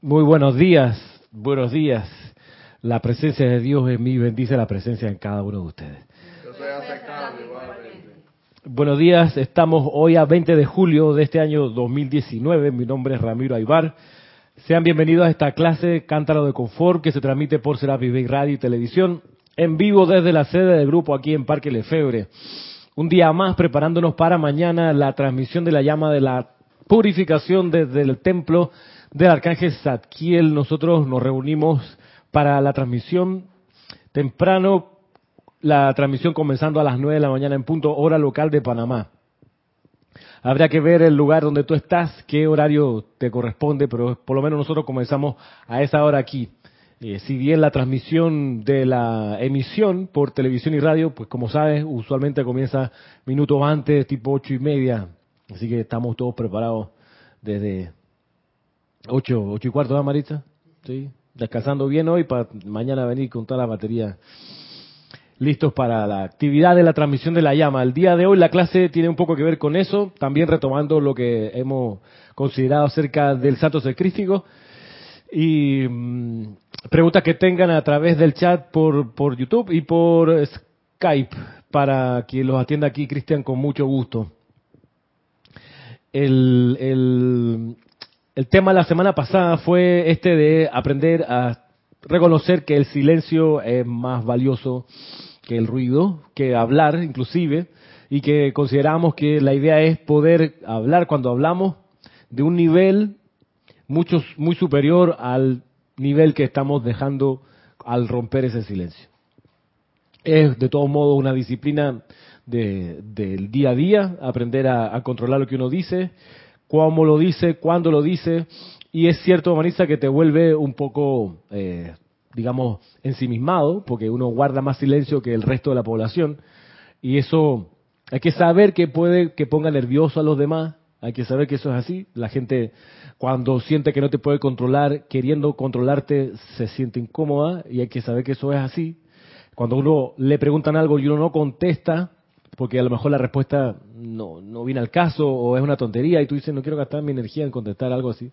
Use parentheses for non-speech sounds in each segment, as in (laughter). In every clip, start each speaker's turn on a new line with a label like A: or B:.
A: Muy buenos días, buenos días. La presencia de Dios en mí bendice la presencia en cada uno de ustedes. Buenos días, estamos hoy a 20 de julio de este año 2019. Mi nombre es Ramiro Aybar. Sean bienvenidos a esta clase Cántaro de Confort que se transmite por Serapi Bay Radio y Televisión en vivo desde la sede del grupo aquí en Parque Lefebre. Un día más preparándonos para mañana la transmisión de la llama de la purificación desde el templo del arcángel Zadkiel. Nosotros nos reunimos para la transmisión temprano, la transmisión comenzando a las 9 de la mañana en punto hora local de Panamá. Habría que ver el lugar donde tú estás, qué horario te corresponde, pero por lo menos nosotros comenzamos a esa hora aquí. Eh, si bien la transmisión de la emisión por televisión y radio, pues como sabes, usualmente comienza minutos antes, tipo ocho y media. Así que estamos todos preparados desde ocho, ocho y cuarto, ¿verdad, Marita? Sí, descansando bien hoy para mañana venir con toda la batería listos para la actividad de la transmisión de la llama. El día de hoy la clase tiene un poco que ver con eso, también retomando lo que hemos considerado acerca del santo sacrífico y mm, preguntas que tengan a través del chat por, por YouTube y por Skype para que los atienda aquí Cristian con mucho gusto. El, el, el tema la semana pasada fue este de aprender a reconocer que el silencio es más valioso que el ruido, que hablar inclusive, y que consideramos que la idea es poder hablar cuando hablamos de un nivel mucho, muy superior al nivel que estamos dejando al romper ese silencio. Es de todos modos una disciplina del día a día, aprender a, controlar lo que uno dice, cómo lo dice, cuándo lo dice, y es cierto, Marisa, que te vuelve un poco, eh, digamos, ensimismado, porque uno guarda más silencio que el resto de la población, y eso hay que saber que puede que ponga nervioso a los demás, hay que saber que eso es así. La gente cuando siente que no te puede controlar, queriendo controlarte, se siente incómoda y hay que saber que eso es así. Cuando uno le preguntan algo y uno no contesta, porque a lo mejor la respuesta no, no viene al caso o es una tontería y tú dices no quiero gastar mi energía en contestar algo así,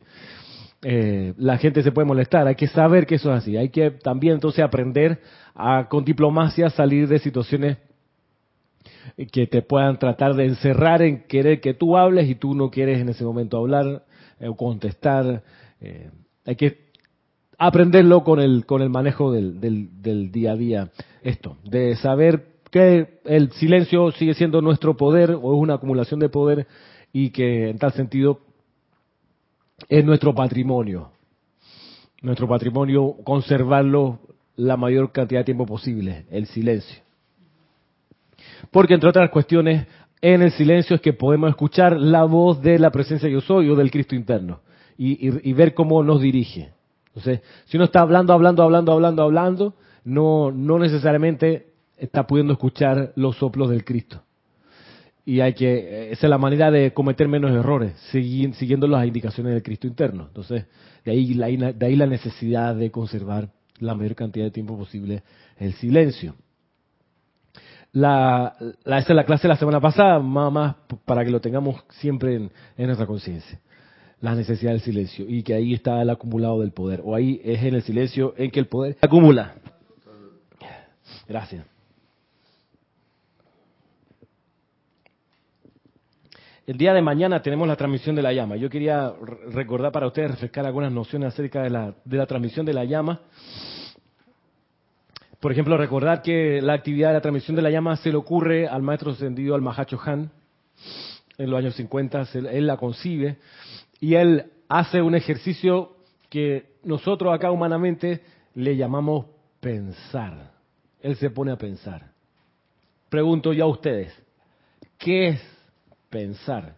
A: eh, la gente se puede molestar. Hay que saber que eso es así. Hay que también entonces aprender a con diplomacia salir de situaciones que te puedan tratar de encerrar en querer que tú hables y tú no quieres en ese momento hablar eh, o contestar. Eh, hay que aprenderlo con el, con el manejo del, del, día a día. Esto, de saber que el silencio sigue siendo nuestro poder o es una acumulación de poder y que en tal sentido es nuestro patrimonio. Nuestro patrimonio, conservarlo la mayor cantidad de tiempo posible, el silencio. Porque entre otras cuestiones, en el silencio es que podemos escuchar la voz de la presencia yo soy o del Cristo interno y, ver cómo nos dirige. Entonces, si uno está hablando, hablando, hablando, hablando, hablando, no, no necesariamente está pudiendo escuchar los soplos del Cristo. Y hay que, esa es la manera de cometer menos errores, siguiendo las indicaciones del Cristo interno. Entonces, de ahí, la, de ahí la necesidad de conservar la mayor cantidad de tiempo posible el silencio la, la, esa es la clase de la semana pasada, más, más para que lo tengamos siempre en, nuestra conciencia. La necesidad del silencio y que ahí está el acumulado del poder. O ahí es en el silencio en que el poder acumula. Gracias. El día de mañana tenemos la transmisión de la llama. Yo quería recordar para ustedes, refrescar algunas nociones acerca de la, de la transmisión de la llama. Por ejemplo, recordar que la actividad de la transmisión de la llama se le ocurre al maestro ascendido, al Mahacho Han, en los años 50, él la concibe y él hace un ejercicio que nosotros acá humanamente le llamamos pensar. Él se pone a pensar. Pregunto yo a ustedes, ¿qué es pensar?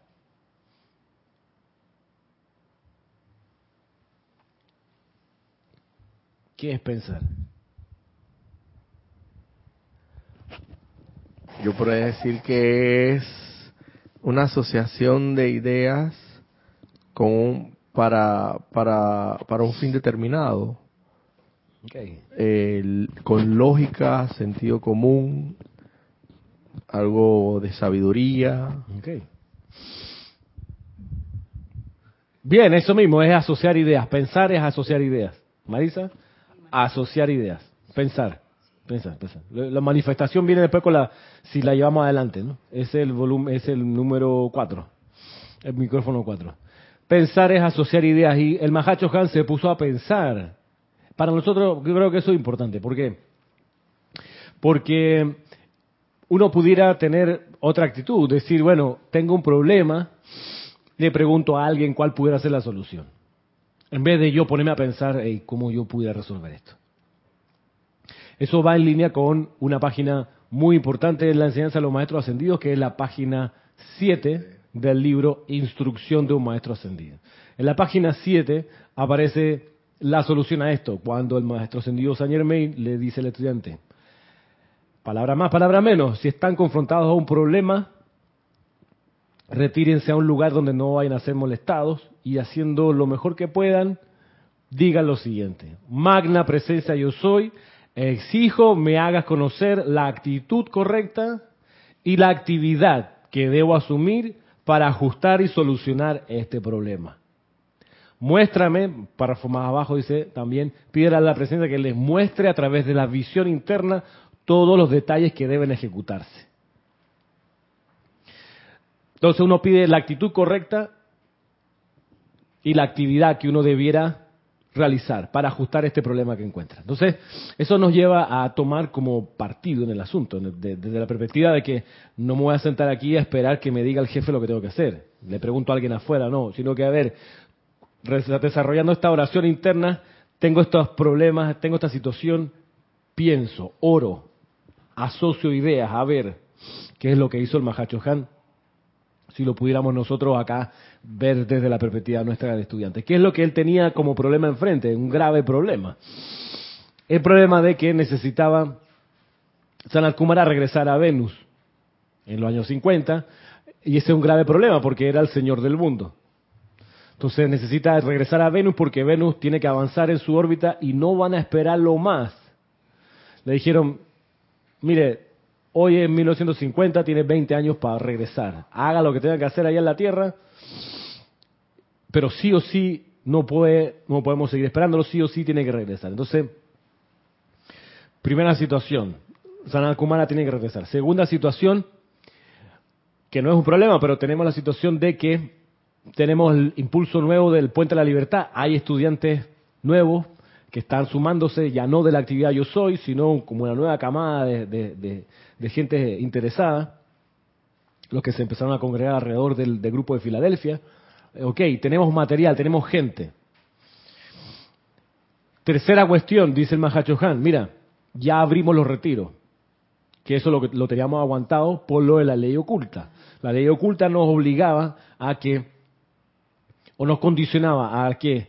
A: ¿Qué es pensar?
B: Yo podría decir que es una asociación de ideas con para, para, para un fin determinado. con lógica, sentido común, algo de sabiduría.
A: Bien, eso mismo, es asociar ideas. Pensar es asociar ideas. Marisa, asociar ideas. Pensar. Pensar, pensar. La manifestación viene después con la, si la llevamos adelante, ¿no? Es el volumen, es el número 4. El micrófono 4. Pensar es asociar ideas y el Mahacho Han se puso a pensar. Para nosotros, yo creo que eso es importante. ¿Por qué? Porque uno pudiera tener otra actitud, decir, bueno, tengo un problema, le pregunto a alguien cuál pudiera ser la solución. En vez de yo ponerme a pensar, hey, ¿cómo yo pudiera resolver esto? Eso va en línea con una página muy importante en la enseñanza de los maestros ascendidos, que es la página 7 del libro Instrucción de un Maestro Ascendido. En la página 7 aparece la solución a esto, cuando el Maestro Ascendido Saint Germain le dice al estudiante, palabra más, palabra menos, si están confrontados a un problema, retírense a un lugar donde no vayan a ser molestados y haciendo lo mejor que puedan, digan lo siguiente, magna presencia yo soy, exijo me hagas conocer la actitud correcta y la actividad que debo asumir para ajustar y solucionar este problema. Muéstrame, párrafo más abajo dice también, pídele a la presencia que les muestre a través de la visión interna todos los detalles que deben ejecutarse. Entonces uno pide la actitud correcta y la actividad que uno debiera realizar para ajustar este problema que encuentra. Entonces, eso nos lleva a tomar como partido en el asunto, desde la perspectiva de que no me voy a sentar aquí a esperar que me diga el jefe lo que tengo que hacer. Le pregunto a alguien afuera, no, sino que a ver, desarrollando esta oración interna, tengo estos problemas, tengo esta situación, pienso, oro, asocio ideas, a ver qué es lo que hizo el Mahacho Han si lo pudiéramos nosotros acá ver desde la perspectiva nuestra de estudiante. ¿Qué es lo que él tenía como problema enfrente? Un grave problema. El problema de que necesitaba Sanat Kumara regresar a Venus en los años 50, y ese es un grave problema porque era el señor del mundo. Entonces necesita regresar a Venus porque Venus tiene que avanzar en su órbita y no van a esperarlo más. Le dijeron, mire, Hoy en 1950 tiene 20 años para regresar. Haga lo que tenga que hacer allá en la Tierra, pero sí o sí no puede, no podemos seguir esperándolo, sí o sí tiene que regresar. Entonces, primera situación, Sanat Kumara tiene que regresar. Segunda situación, que no es un problema, pero tenemos la situación de que tenemos el impulso nuevo del Puente de la Libertad. Hay estudiantes nuevos que están sumándose ya no de la actividad Yo Soy, sino como una nueva camada de, gente interesada, los que se empezaron a congregar alrededor del, grupo de Filadelfia. Ok, tenemos material, tenemos gente. Tercera cuestión, dice el Mahachohan, mira, ya abrimos los retiros, que eso lo, lo teníamos aguantado por lo de la ley oculta. La ley oculta nos obligaba a que, o nos condicionaba a que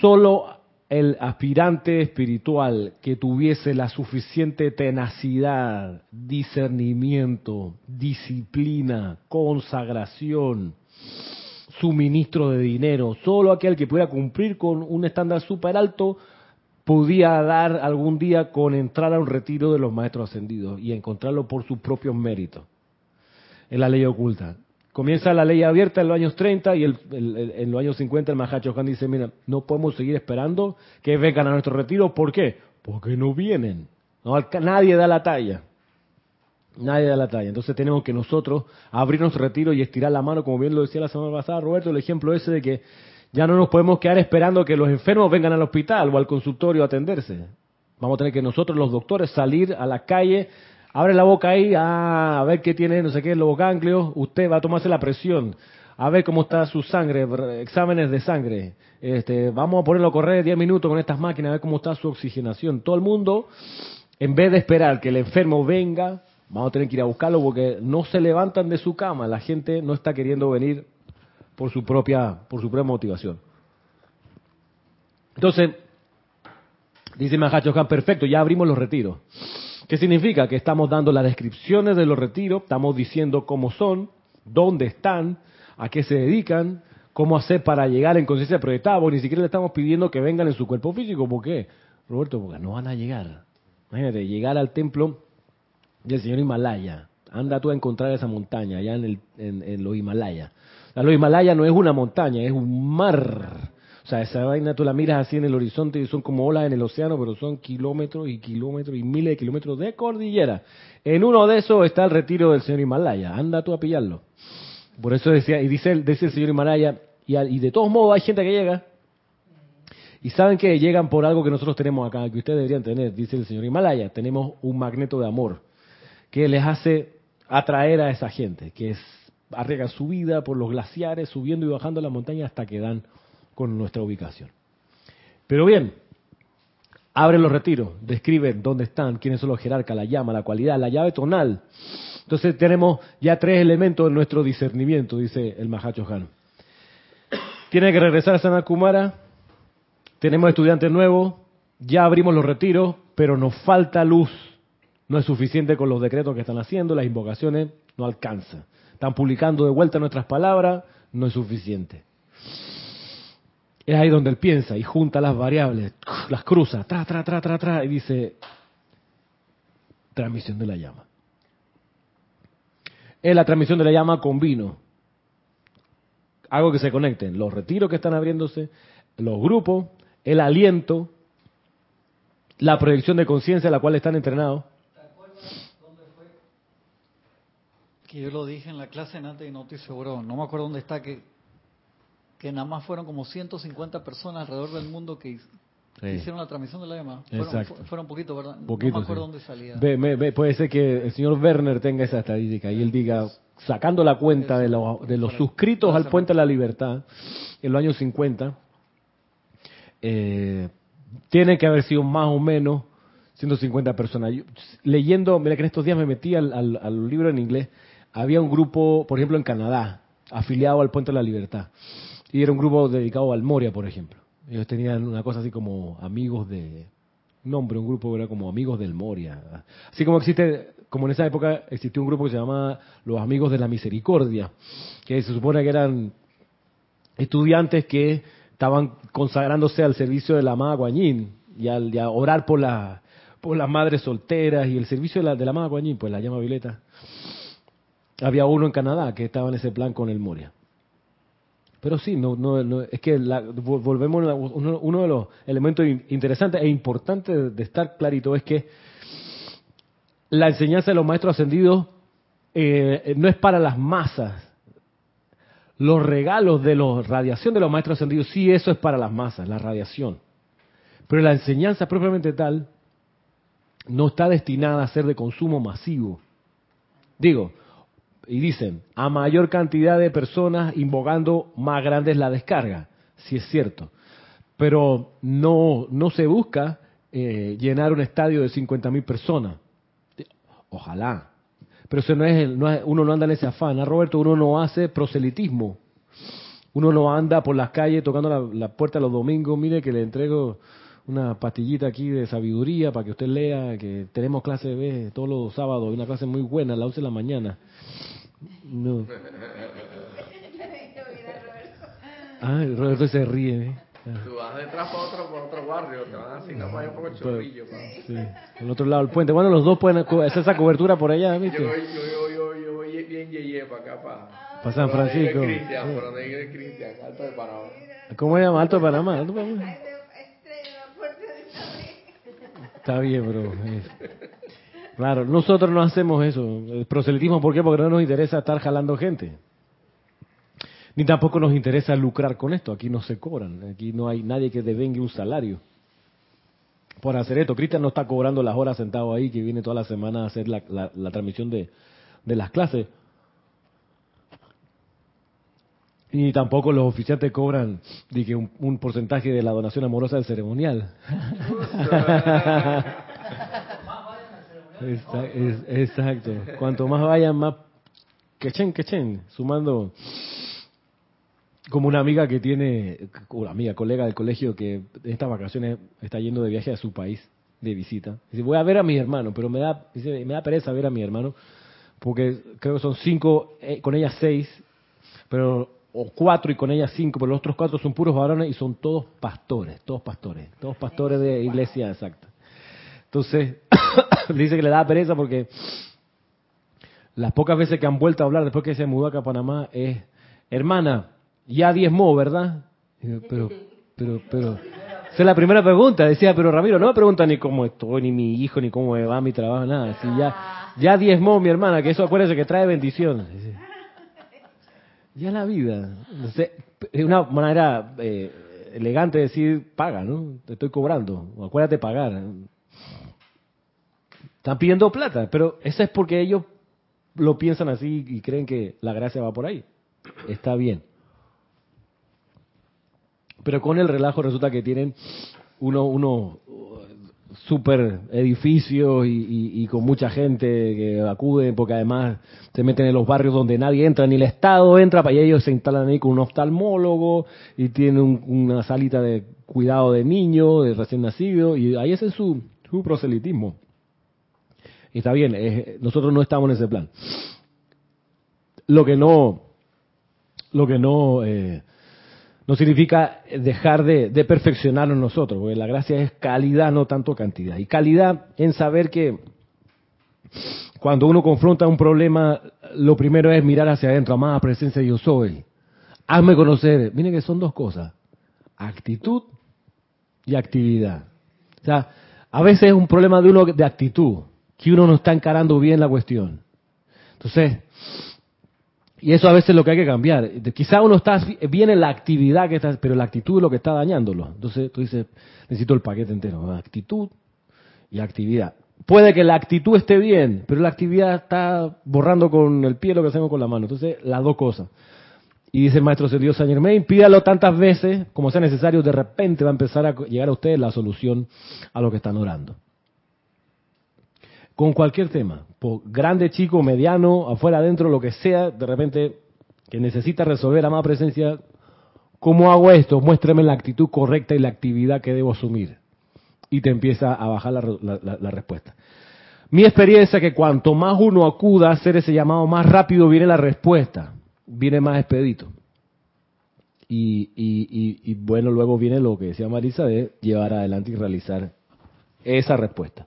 A: Solo el aspirante espiritual que tuviese la suficiente tenacidad, discernimiento, disciplina, consagración, suministro de dinero, solo aquel que pudiera cumplir con un estándar súper alto podía dar algún día con entrar a un retiro de los maestros ascendidos y encontrarlo por sus propios méritos. En la ley oculta. Comienza la ley abierta en los años 30 y en los años 50 el Mahacho Khan dice, mira, no podemos seguir esperando que vengan a nuestro retiro. ¿Por qué? Porque no vienen. nadie da la talla. Nadie da la talla. Entonces tenemos que nosotros abrir nuestro retiro y estirar la mano, como bien lo decía la semana pasada Roberto, el ejemplo ese de que ya no nos podemos quedar esperando que los enfermos vengan al hospital o al consultorio a atenderse. Vamos a tener que nosotros los doctores salir a la calle Abre la boca ahí, ah, a ver qué tiene, no sé qué, los ganglios. Usted va a tomarse la presión. A ver cómo está su sangre, exámenes de sangre. Este, vamos a ponerlo a correr 10 minutos con estas máquinas, a ver cómo está su oxigenación. Todo el mundo, en vez de esperar que el enfermo venga, vamos a tener que ir a buscarlo porque no se levantan de su cama. La gente no está queriendo venir por su propia, por su propia motivación. Entonces, dice Mahacho perfecto, ya abrimos los retiros. ¿Qué significa? Que estamos dando las descripciones de los retiros, estamos diciendo cómo son, dónde están, a qué se dedican, cómo hacer para llegar en conciencia proyectada, ni siquiera le estamos pidiendo que vengan en su cuerpo físico. ¿Por qué? Roberto, porque no van a llegar. Imagínate, llegar al templo del señor Himalaya. Anda tú a encontrar esa montaña allá en, el, los Himalayas. La Himalaya no es una montaña, es un mar. O sea, esa vaina tú la miras así en el horizonte y son como olas en el océano, pero son kilómetros y kilómetros y miles de kilómetros de cordillera. En uno de esos está el retiro del señor Himalaya. Anda tú a pillarlo. Por eso decía, y dice, dice el señor Himalaya, y, de todos modos hay gente que llega y saben que llegan por algo que nosotros tenemos acá, que ustedes deberían tener, dice el señor Himalaya. Tenemos un magneto de amor que les hace atraer a esa gente, que es, arriesgan su vida por los glaciares, subiendo y bajando la montaña hasta que dan con nuestra ubicación. Pero bien, abren los retiros, describen dónde están, quiénes son los jerarcas, la llama, la cualidad, la llave tonal. Entonces tenemos ya tres elementos en nuestro discernimiento, dice el Mahacho Han. Tiene que regresar a Sanakumara, tenemos estudiantes nuevos, ya abrimos los retiros, pero nos falta luz. No es suficiente con los decretos que están haciendo, las invocaciones no alcanza. Están publicando de vuelta nuestras palabras, no es suficiente. Es ahí donde él piensa y junta las variables, las cruza, tra, tra, tra, tra, tra, y dice, transmisión de la llama. Es la transmisión de la llama con vino. Algo que se conecten, los retiros que están abriéndose, los grupos, el aliento, la proyección de conciencia a la cual están entrenados. ¿Te acuerdas dónde fue?
C: Que yo lo dije en la clase antes y no estoy seguro, no me acuerdo dónde está, que, que nada más fueron como 150 personas alrededor del mundo que hicieron la transmisión de la EMA. Fueron, fueron poquito, ¿verdad?
A: Poquito,
C: no me acuerdo dónde salía.
A: puede ser que el señor Werner tenga esa estadística y él diga, sacando la cuenta de, los, de los suscritos al Puente de la Libertad en los años 50, eh, tiene que haber sido más o menos 150 personas. leyendo, mira que en estos días me metí al, al, libro en inglés, había un grupo, por ejemplo, en Canadá, afiliado al Puente de la Libertad. Y era un grupo dedicado al Moria, por ejemplo. Ellos tenían una cosa así como amigos de... Nombre, un grupo era como amigos del Moria. Así como existe, como en esa época existió un grupo que se llamaba Los Amigos de la Misericordia, que se supone que eran estudiantes que estaban consagrándose al servicio de la amada Guanyin y al a orar por, la, por las madres solteras y el servicio de la, de la amada Guanyin, pues la llama Violeta. Había uno en Canadá que estaba en ese plan con el Moria. Pero sí, no, no, es que volvemos a uno, de los elementos interesantes e importantes de, estar clarito es que la enseñanza de los maestros ascendidos eh, no es para las masas, los regalos de la radiación de los maestros ascendidos, sí, eso es para las masas, la radiación. Pero la enseñanza propiamente tal no está destinada a ser de consumo masivo. Digo, y dicen, a mayor cantidad de personas invocando, más grande es la descarga. Sí es cierto. Pero no, no se busca eh, llenar un estadio de 50.000 personas. Ojalá, pero eso no es, no uno no anda en ese afán, ¿ah, Roberto? Uno no hace proselitismo. Uno no anda por las calles tocando la, la puerta los domingos. Mire que le entrego una pastillita aquí de sabiduría para que usted lea, que tenemos clase B todos los sábados, una clase muy buena a las 11 de la mañana. No. (laughs) Ay, Roberto se ríe. ¿eh?
B: Tú vas detrás para otro, para otro barrio, te van a asignar para allá por el chorrillo.
A: Sí, al otro lado del puente. Bueno, los dos pueden hacer esa cobertura por allá, ¿viste?
B: Yo, yo, yo, yo, voy bien yeye para acá, para,
A: para San Francisco.
B: Cristian, por donde Cristian, Alto de Panamá.
A: ¿Cómo se llama? Alto de Panamá. Alto de Panamá. Está bien, bro. Claro, nosotros no hacemos eso. El proselitismo, ¿por qué? Porque no nos interesa estar jalando gente. Ni tampoco nos interesa lucrar con esto. Aquí no se cobran. Aquí no hay nadie que devengue un salario por hacer esto. Cristian no está cobrando las horas sentado ahí, que viene toda la semana a hacer la, transmisión de, las clases. Y tampoco los oficiantes cobran dije, un, porcentaje de la donación amorosa del ceremonial. (laughs) exacto. Cuanto más vayan, más quechen, quechen, sumando como una amiga que tiene, una amiga, colega del colegio que en estas vacaciones está yendo de viaje a su país de visita. Dice, voy a ver a mi hermano, pero me da, dice, me da pereza ver a mi hermano, porque creo que son cinco, eh, con ella seis, pero o cuatro y con ella cinco, pero los otros cuatro son puros varones y son todos pastores, todos pastores, todos pastores de iglesia exacta. Entonces, (laughs) dice que le da pereza porque las pocas veces que han vuelto a hablar después que se mudó acá a Panamá es hermana, ya diezmó, ¿verdad? pero, pero, pero, esa es la primera pregunta. Decía, pero Ramiro, no me pregunta ni cómo estoy, ni mi hijo, ni cómo va mi trabajo, nada. Si ya, ya diezmó mi hermana, que eso acuérdese que trae bendiciones. Ya la vida. es una manera eh, elegante de decir, paga, ¿no? Te estoy cobrando. Acuérdate pagar. Están pidiendo plata, pero eso es porque ellos lo piensan así y creen que la gracia va por ahí. Está bien. Pero con el relajo resulta que tienen uno, uno super edificios y, con mucha gente que acude, porque además se meten en los barrios donde nadie entra, ni el Estado entra, para ellos se instalan ahí con un oftalmólogo y tienen una salita de cuidado de niños, de recién nacido, y ahí es su, su proselitismo. Está bien, nosotros no estamos en ese plan. Lo que no, lo que no, eh, no significa dejar de, de perfeccionarnos nosotros, porque la gracia es calidad, no tanto cantidad. Y calidad en saber que cuando uno confronta un problema, lo primero es mirar hacia adentro, amada presencia yo soy. Hazme conocer. Miren que son dos cosas, actitud y actividad. O sea, a veces es un problema de uno de actitud que uno no está encarando bien la cuestión. Entonces, y eso a veces es lo que hay que cambiar. Quizá uno está bien en la actividad que está, pero la actitud es lo que está dañándolo. Entonces tú dices, necesito el paquete entero, actitud y actividad. Puede que la actitud esté bien, pero la actividad está borrando con el pie lo que hacemos con la mano. Entonces, las dos cosas. Y dice el maestro Dios Saint Germain, pídalo tantas veces como sea necesario, de repente va a empezar a llegar a ustedes la solución a lo que están orando con cualquier tema, por grande, chico, mediano, afuera, adentro, lo que sea, de repente que necesita resolver a más presencia, ¿cómo hago esto? Muéstrame la actitud correcta y la actividad que debo asumir. Y te empieza a bajar la, respuesta. Mi experiencia es que cuanto más uno acuda a hacer ese llamado, más rápido viene la respuesta, viene más expedito. Y, y bueno, luego viene lo que decía Marisa de llevar adelante y realizar esa respuesta.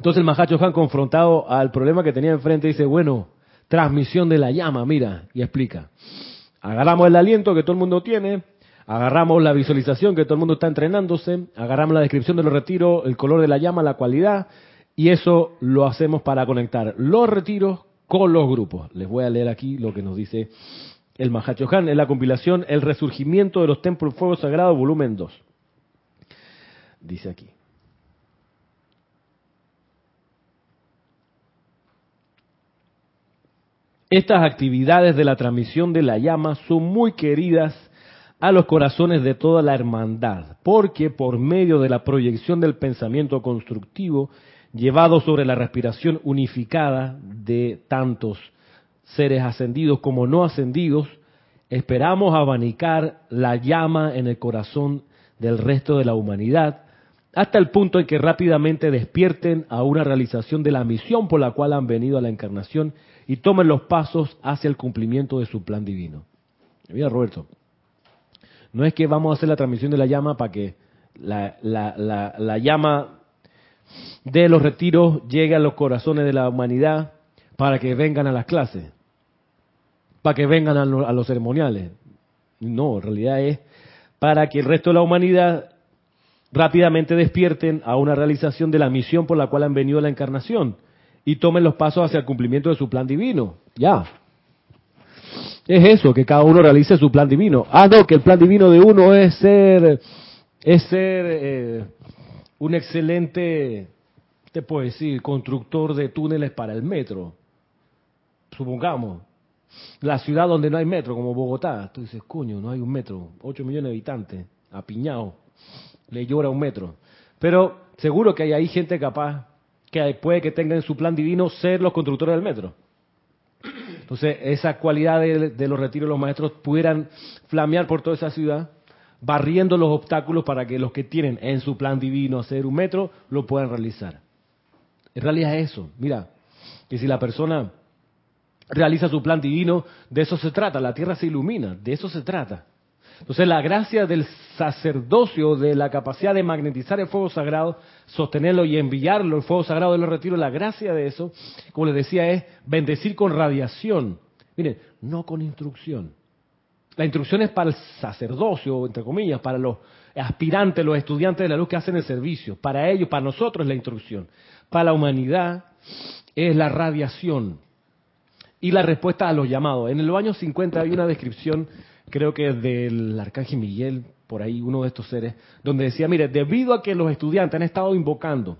A: Entonces el Mahacho Han, confrontado al problema que tenía enfrente, dice, bueno, transmisión de la llama, mira, y explica. Agarramos el aliento que todo el mundo tiene, agarramos la visualización que todo el mundo está entrenándose, agarramos la descripción de los retiros, el color de la llama, la cualidad, y eso lo hacemos para conectar los retiros con los grupos. Les voy a leer aquí lo que nos dice el Mahacho Han en la compilación El resurgimiento de los templos fuego sagrado, volumen 2. Dice aquí. Estas actividades de la transmisión de la llama son muy queridas a los corazones de toda la hermandad, porque por medio de la proyección del pensamiento constructivo llevado sobre la respiración unificada de tantos seres ascendidos como no ascendidos, esperamos abanicar la llama en el corazón del resto de la humanidad, hasta el punto en que rápidamente despierten a una realización de la misión por la cual han venido a la encarnación y tomen los pasos hacia el cumplimiento de su plan divino. Mira, Roberto, no es que vamos a hacer la transmisión de la llama para que la, la, llama de los retiros llegue a los corazones de la humanidad para que vengan a las clases, para que vengan a, a los ceremoniales. No, en realidad es para que el resto de la humanidad rápidamente despierten a una realización de la misión por la cual han venido a la encarnación y tomen los pasos hacia el cumplimiento de su plan divino. Ya. Es eso, que cada uno realice su plan divino. Ah, no, que el plan divino de uno es ser, es ser eh, un excelente, te puedo decir, constructor de túneles para el metro. Supongamos, la ciudad donde no hay metro, como Bogotá. Tú dices, coño, no hay un metro, 8 millones de habitantes, apiñado, le llora un metro. Pero seguro que hay ahí gente capaz que puede que tengan en su plan divino ser los constructores del metro. Entonces, esa cualidad de, los retiros de los maestros pudieran flamear por toda esa ciudad, barriendo los obstáculos para que los que tienen en su plan divino hacer un metro lo puedan realizar. En realidad es eso. Mira, que si la persona realiza su plan divino, de eso se trata, la tierra se ilumina, de eso se trata. Entonces la gracia del sacerdocio, de la capacidad de magnetizar el fuego sagrado, sostenerlo y enviarlo, el fuego sagrado de los retiros, la gracia de eso, como les decía, es bendecir con radiación Miren, no con instrucción. La instrucción es para el sacerdocio, entre comillas, para los aspirantes, los estudiantes de la luz que hacen el servicio. Para ellos, para nosotros es la instrucción. Para la humanidad es la radiación y la respuesta a los llamados. En el año 50 hay una descripción, creo que del arcángel Miguel, por ahí uno de estos seres, donde decía, mire, debido a que los estudiantes han estado invocando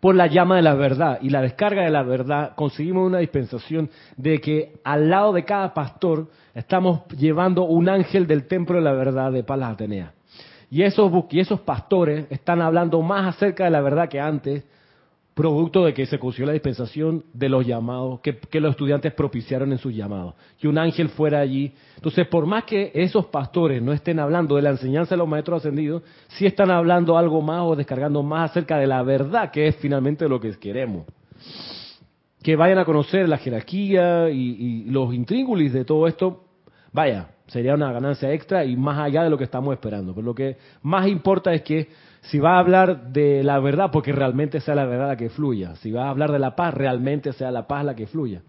A: por la llama de la verdad y la descarga de la verdad, conseguimos una dispensación de que al lado de cada pastor estamos llevando un ángel del templo de la verdad de Palas Atenea. Y esos, y esos pastores están hablando más acerca de la verdad que antes, producto de que se consiguió la dispensación de los llamados, que, los estudiantes propiciaron en sus llamados, que un ángel fuera allí. Entonces, por más que esos pastores no estén hablando de la enseñanza de los maestros ascendidos, sí están hablando algo más o descargando más acerca de la verdad, que es finalmente lo que queremos. Que vayan a conocer la jerarquía y los intríngulis de todo esto, vaya, sería una ganancia extra y más allá de lo que estamos esperando. Pero lo que más importa es que si va a hablar de la verdad, porque realmente sea la verdad la que fluya. Si va a hablar de la paz, realmente sea la paz la que fluya.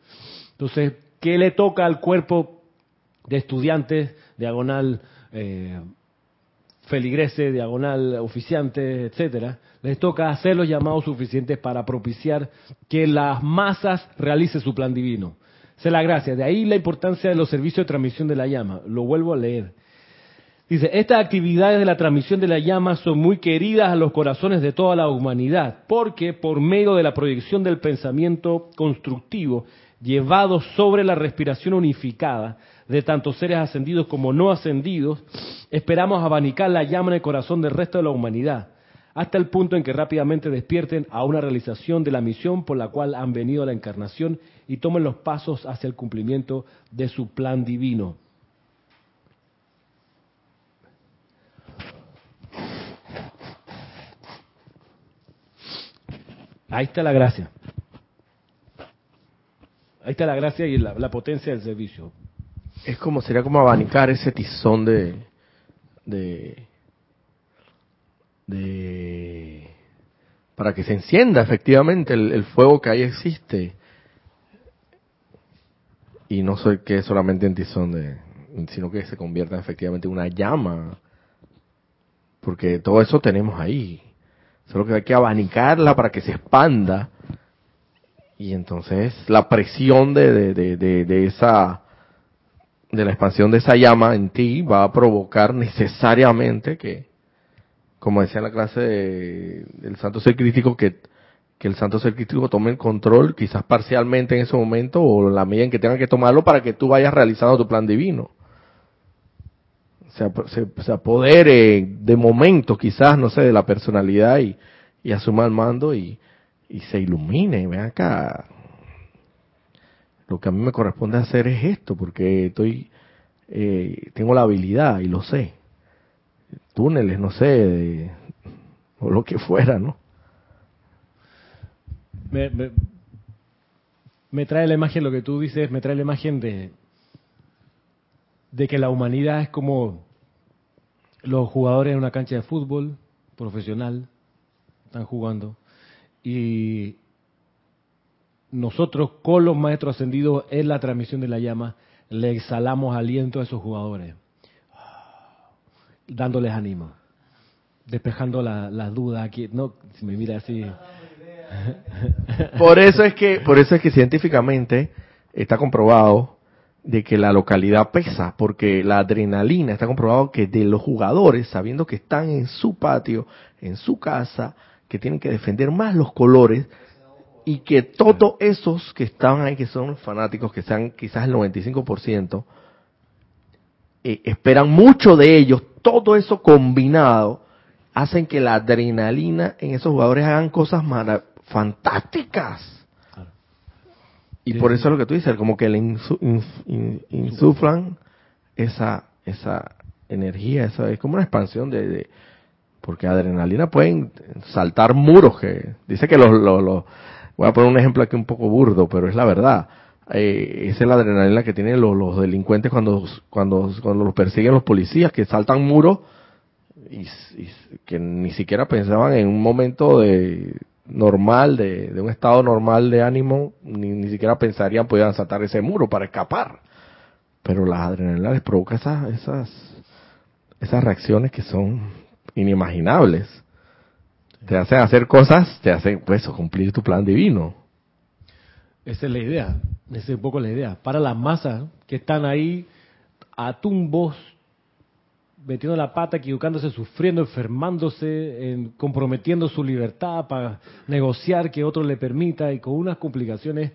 A: Entonces, ¿qué le toca al cuerpo de estudiantes, diagonal eh, feligrese, diagonal oficiante, etcétera? Les toca hacer los llamados suficientes para propiciar que las masas realicen su plan divino. Se la gracia. De ahí la importancia de los servicios de transmisión de la llama. Lo vuelvo a leer. Dice, estas actividades de la transmisión de la llama son muy queridas a los corazones de toda la humanidad, porque por medio de la proyección del pensamiento constructivo, llevado sobre la respiración unificada de tantos seres ascendidos como no ascendidos, esperamos abanicar la llama en el corazón del resto de la humanidad, hasta el punto en que rápidamente despierten a una realización de la misión por la cual han venido a la encarnación y tomen los pasos hacia el cumplimiento de su plan divino. Ahí está la gracia. Ahí está la gracia y la, potencia del servicio.
B: Es como, sería como abanicar ese tizón de, de, de, para que se encienda efectivamente el, fuego que ahí existe. Y no soy que solamente un tizón de, sino que se convierta efectivamente en una llama. Porque todo eso tenemos ahí. Solo que hay que abanicarla para que se expanda. Y entonces la presión de, de, de, esa, de la expansión de esa llama en ti va a provocar necesariamente que, como decía en la clase del santo ser crítico, que, que el santo ser crítico tome el control, quizás parcialmente en ese momento, o la medida en que tenga que tomarlo para que tú vayas realizando tu plan divino se, se, apodere de momento quizás, no sé, de la personalidad y, y asuma el mando y, y se ilumine. Ven acá, lo que a mí me corresponde hacer es esto, porque estoy, eh, tengo la habilidad y lo sé. Túneles, no sé, o lo que fuera, ¿no?
A: Me, me, me, trae la imagen, lo que tú dices, me trae la imagen de, de que la humanidad es como los jugadores en una cancha de fútbol profesional están jugando y nosotros con los maestros ascendidos en la transmisión de la llama le exhalamos aliento a esos jugadores dándoles ánimo despejando las la dudas aquí. No si me mira así.
B: Por eso es que por eso es que científicamente está comprobado de que la localidad pesa, porque la adrenalina está comprobado que de los jugadores, sabiendo que están en su patio, en su casa, que tienen que defender más los colores, y que todos esos que estaban ahí, que son fanáticos, que sean quizás el 95%, eh, esperan mucho de ellos, todo eso combinado, hacen que la adrenalina en esos jugadores hagan cosas fantásticas y por eso es lo que tú dices, como que le insuflan esa, esa energía, esa, es como una expansión de, porque adrenalina pueden saltar muros que dice que los, los, voy a poner un ejemplo aquí un poco burdo pero es la verdad. Eh, esa es la adrenalina que tienen los, los, delincuentes cuando cuando cuando los persiguen los policías que saltan muros y, y, que ni siquiera pensaban en un momento de normal, de, de un estado normal de ánimo, ni, ni siquiera pensarían podían saltar ese muro para escapar. Pero las adrenalinas les provoca esas, esas, esas reacciones que son inimaginables. Te hacen hacer cosas, te hacen, pues, cumplir tu plan divino.
A: Esa es la idea, esa es un poco la idea. Para las masas que están ahí a tumbos, metiendo la pata, equivocándose, sufriendo, enfermándose, en, comprometiendo su libertad para negociar que otro le permita y con unas complicaciones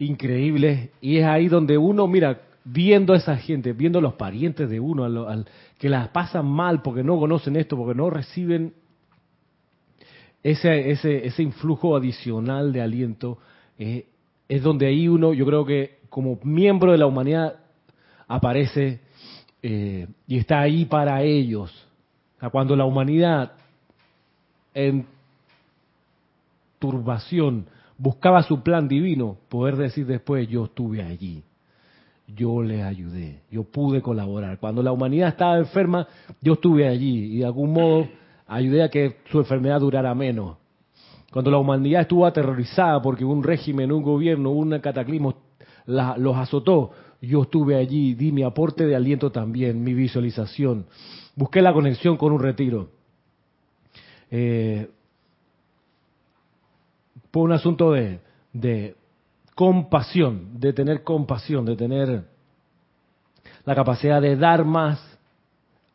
A: increíbles. Y es ahí donde uno, mira, viendo a esa gente, viendo a los parientes de uno, al, al, que las pasan mal porque no conocen esto, porque no reciben ese, ese, ese influjo adicional de aliento, eh, es donde ahí uno, yo creo que como miembro de la humanidad aparece eh, y está ahí para ellos. Cuando la humanidad en turbación buscaba su plan divino, poder decir después, yo estuve allí, yo le ayudé, yo pude colaborar. Cuando la humanidad estaba enferma, yo estuve allí y de algún modo ayudé a que su enfermedad durara menos. Cuando la humanidad estuvo aterrorizada porque un régimen, un gobierno, un cataclismo los azotó, yo estuve allí, di mi aporte de aliento también, mi visualización. Busqué la conexión con un retiro. Eh, por un asunto de, de compasión, de tener compasión, de tener la capacidad de dar más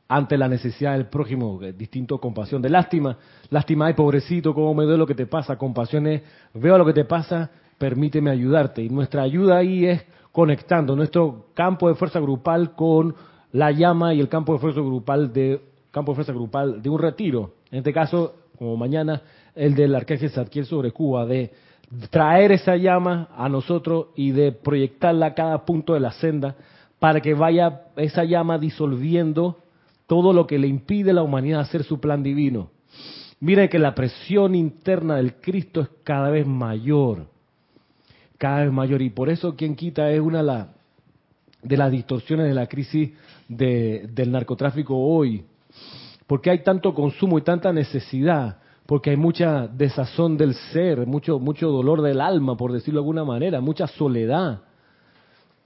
A: ante la necesidad del prójimo, distinto compasión, de lástima, lástima, ay pobrecito, cómo me duele lo que te pasa, compasión es, veo lo que te pasa, permíteme ayudarte. Y nuestra ayuda ahí es conectando nuestro campo de fuerza grupal con la llama y el campo de fuerza grupal de campo de fuerza grupal de un retiro. En este caso, como mañana, el del Arcángel Zadkiel sobre Cuba, de traer esa llama a nosotros y de proyectarla a cada punto de la senda para que vaya esa llama disolviendo todo lo que le impide a la humanidad hacer su plan divino. Miren que la presión interna del Cristo es cada vez mayor, cada vez mayor, y por eso quien quita es una de, las distorsiones de la crisis del narcotráfico hoy, porque hay tanto consumo y tanta necesidad, porque hay mucha desazón del ser, mucho, mucho dolor del alma, por decirlo de alguna manera, mucha soledad,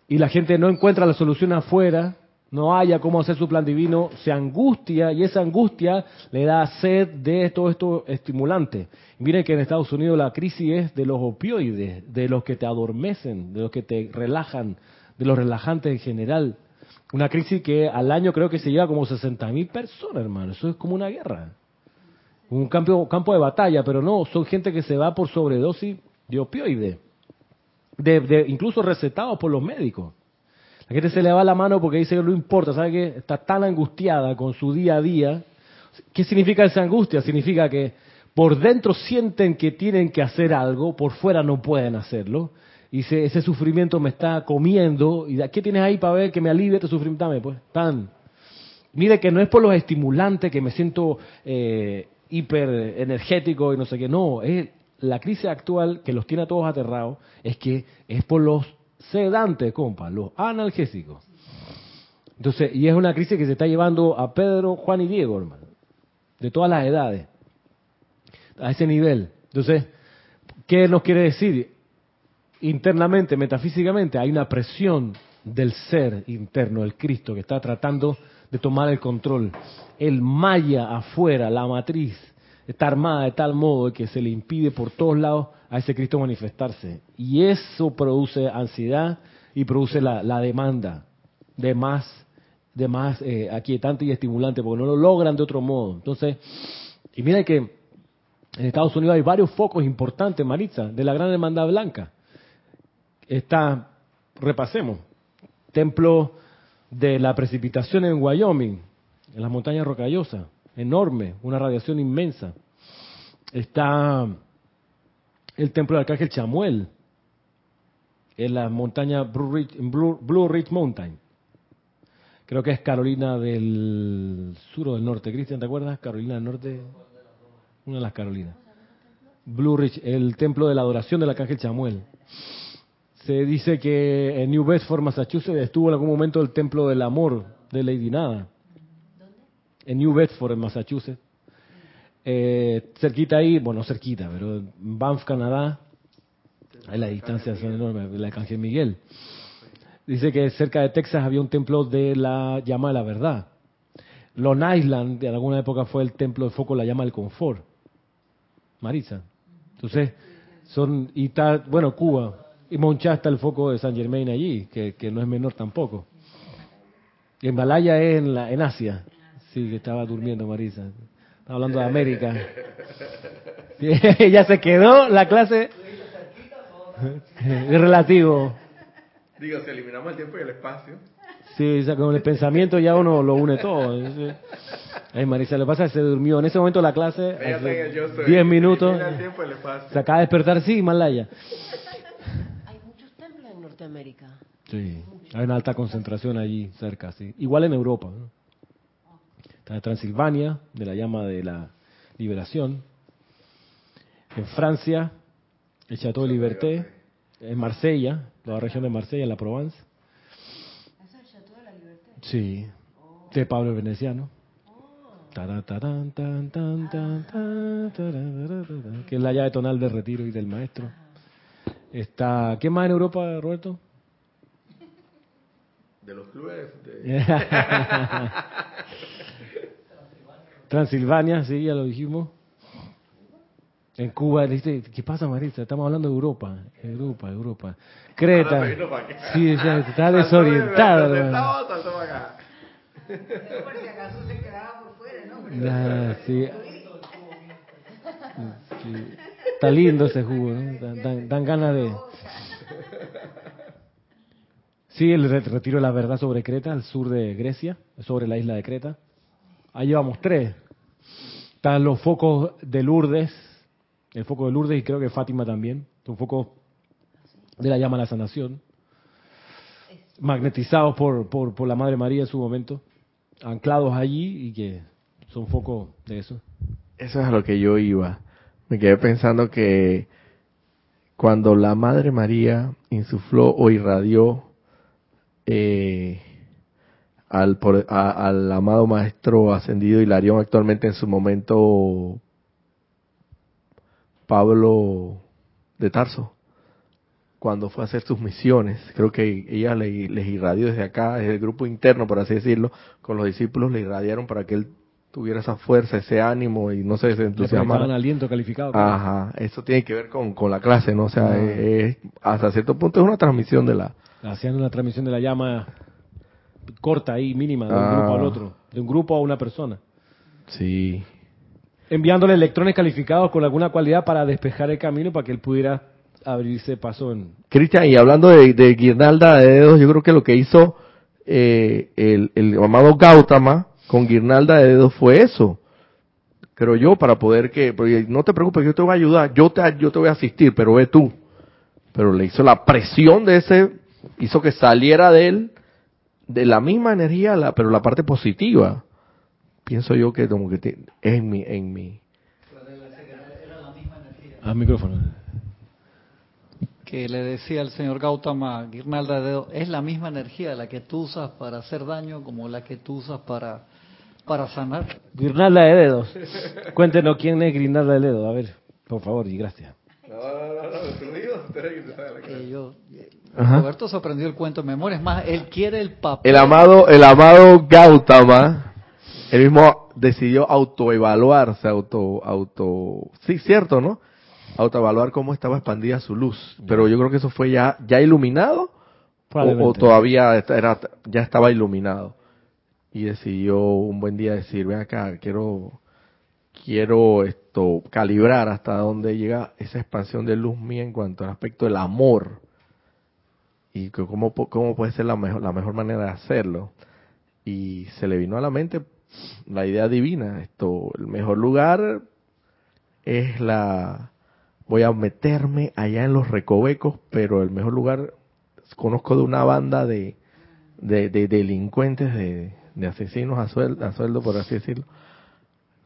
A: y la gente no encuentra la solución afuera, no haya cómo hacer su plan divino, se angustia y esa angustia le da sed de todo esto estimulante. Miren que en Estados Unidos la crisis es de los opioides, de los que te adormecen, de los que te relajan, de los relajantes en general. Una crisis que al año creo que se lleva como 60 mil personas, hermano. Eso es como una guerra. Un campo, campo de batalla, pero no, son gente que se va por sobredosis de opioides, de, de, incluso recetados por los médicos. La gente se le va la mano porque dice que no importa, ¿sabe qué? Está tan angustiada con su día a día. ¿Qué significa esa angustia? Significa que por dentro sienten que tienen que hacer algo, por fuera no pueden hacerlo. Y ese sufrimiento me está comiendo. ¿Y qué tienes ahí para ver que me alivie este sufrimiento? Dame, pues, tan. Mire que no es por los estimulantes que me siento eh, hiper energético y no sé qué. No, es la crisis actual que los tiene a todos aterrados. Es que es por los sedante, compa, los analgésicos. Entonces, y es una crisis que se está llevando a Pedro, Juan y Diego, hermano, de todas las edades, a ese nivel. Entonces, ¿qué nos quiere decir? Internamente, metafísicamente, hay una presión del ser interno, el Cristo, que está tratando de tomar el control. El maya afuera, la matriz, está armada de tal modo que se le impide por todos lados a ese Cristo manifestarse. Y eso produce ansiedad y produce la, la demanda de más, de más eh, aquietante y estimulante, porque no lo logran de otro modo. Entonces, y mira que en Estados Unidos hay varios focos importantes, Maritza, de la Gran Hermandad Blanca. Está, repasemos, templo de la precipitación en Wyoming, en las montañas rocallosas, enorme, una radiación inmensa. Está el templo del Arcángel Chamuel, en la montaña Blue Ridge, Mountain. Creo que es Carolina del sur o del norte. Cristian, ¿te acuerdas? Carolina del norte. Una de las Carolinas. Blue Ridge, el templo de la adoración del Arcángel Chamuel. Se dice que en New Bedford, Massachusetts, estuvo en algún momento el templo del amor de Lady Nada. ¿Dónde? En New Bedford, en Massachusetts Eh, cerquita ahí, bueno, cerquita, pero Banff, Canadá, ahí las distancias son enormes, la de Arcángel Miguel. Dice que cerca de Texas había un templo de la llama de la verdad. Long Island, en alguna época fue el templo de foco, la llama del confort. Marisa. Entonces, son, y está, bueno, Cuba, y Monchá está el foco de San Germain allí, que, que no es menor tampoco. En Malaya es en, la, en Asia. Sí, que estaba durmiendo Marisa. Estaba hablando de América. (laughs) Ya se quedó la clase. Es relativo.
B: Digo, si eliminamos el tiempo y el espacio.
A: Sí, o sea, con el pensamiento ya uno lo une todo. Sí. Ay, Marisa, lo que pasa es que se durmió. En ese momento la clase,
B: Ella está en el yo
A: hace
B: soy.
A: 10 minutos,
B: Elimina el tiempo y el espacio.
A: se acaba de despertar, sí, Malaya.
D: Hay muchos templos en Norteamérica.
A: Sí, hay una alta concentración allí cerca, sí. Igual en Europa. ¿no? Está en Transilvania, de la llama de la liberación. En Francia, el Chateau de Liberté. En Marsella, la región de Marsella, en la Provence.
D: ¿Eso es el Chateau de la Libertad?
A: Sí, de Pablo el Veneciano. Tarán, Que es la llave tonal del retiro y del maestro. Está, ¿qué más en Europa, Roberto?
B: De los clubes. De... (laughs) (laughs)
A: Transilvania, sí, ya lo dijimos. En Cuba, dice, ¿qué pasa, Marisa? Estamos hablando de Europa, Europa, Europa. Creta. Sí, está (laughs) desorientada.
B: Saltó de-
A: hermano.
B: saltó, saltó para acá.
D: Por si acaso se quedaba por fuera, ¿no?
A: Ah, sí. Sí. Está lindo ese jugo, ¿no? Dan, dan- dan ganas de... Sí, el re- retiro de la verdad sobre Creta, al sur de Grecia, sobre la isla de Creta. Ahí llevamos tres. Están los focos de Lourdes, el foco de Lourdes y creo que Fátima también. Son focos de la llama a la sanación. Magnetizados por, por, por la Madre María en su momento. Anclados allí y que son focos de eso.
B: Eso es a lo que yo iba. Me quedé pensando que cuando la Madre María insufló o irradió eh, al, por- a- al amado Maestro Ascendido Hilarión, actualmente en su momento Pablo de Tarso, cuando fue a hacer sus misiones, creo que ella le- les irradió desde acá, desde el grupo interno, por así decirlo, con los discípulos le irradiaron para que él tuviera esa fuerza, ese ánimo y no sé, se entusiasmara.
A: aliento calificado.
B: Ajá, eso tiene que ver con, con la clase, ¿no? O sea,
A: Ah.
B: es- hasta cierto punto es una transmisión de la...
A: Hacían una transmisión de la llama corta ahí, mínima, de un
B: Ah.
A: grupo al otro, de un grupo a una persona.
B: Sí.
A: Enviándole electrones calificados con alguna cualidad para despejar el camino para que él pudiera abrirse paso en...
B: Cristian, y hablando de, de guirnalda de dedos, yo creo que lo que hizo eh, el, el amado Gautama con guirnalda de dedos fue eso. Creo yo, para poder que, porque no te preocupes, yo te voy a ayudar, yo te, yo te voy a asistir, pero ve tú. Pero le hizo la presión de ese, hizo que saliera de él de la misma energía, la, pero la parte positiva. Pienso yo que como que te- es en mi, en mi,
C: Era la misma energía.
A: Al micrófono.
C: Que le decía el señor Gautama, guirnalda de dedo, es la misma energía la que tú usas para hacer daño como la que tú usas para, para sanar.
A: Guirnalda de dedos. Cuéntenos quién es Guirnalda de dedos. A ver, por favor, y gracias.
C: Eh, yo, eh,
B: Ajá.
C: Roberto se aprendió el cuento de memoria. Es más, él quiere el papel.
B: El amado, el amado Gautama, él mismo decidió autoevaluarse, auto, auto, sí, cierto, ¿no? Autoevaluar cómo estaba expandida su luz. Pero yo creo que eso fue ya, ya iluminado o, todavía era, ya estaba iluminado. Y decidió un buen día decir, ven acá, quiero, quiero calibrar hasta dónde llega esa expansión de luz mía en cuanto al aspecto del amor. Y cómo, cómo puede ser la mejor, la mejor manera de hacerlo. Y se le vino a la mente la idea divina. Esto, el mejor lugar es la, voy a meterme allá en los recovecos, pero el mejor lugar, conozco de una banda de, de, de delincuentes, de, de asesinos a sueldo, a sueldo, por así decirlo,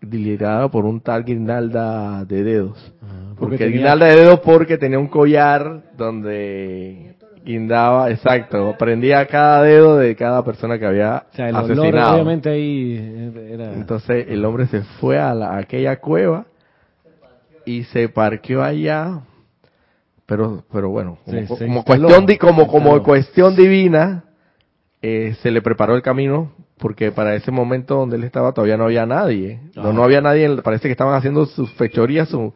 B: liderada por un tal Guirnalda de dedos.
A: Ah,
B: Porque,
A: tenía-
B: guirnalda de dedos porque tenía un collar donde guindaba, exacto, prendía cada dedo de cada persona que había
A: O sea, el olor,
B: asesinado.
A: obviamente ahí Era...
B: Entonces el hombre se fue a, la- a aquella cueva y se parqueó allá, pero pero bueno, como,
A: Sí,
B: cuestión di- como como cuestión divina eh, se le preparó el camino porque para ese momento donde él estaba todavía no había nadie, no
A: Ajá.
B: no había nadie, parece que estaban haciendo sus fechorías, su,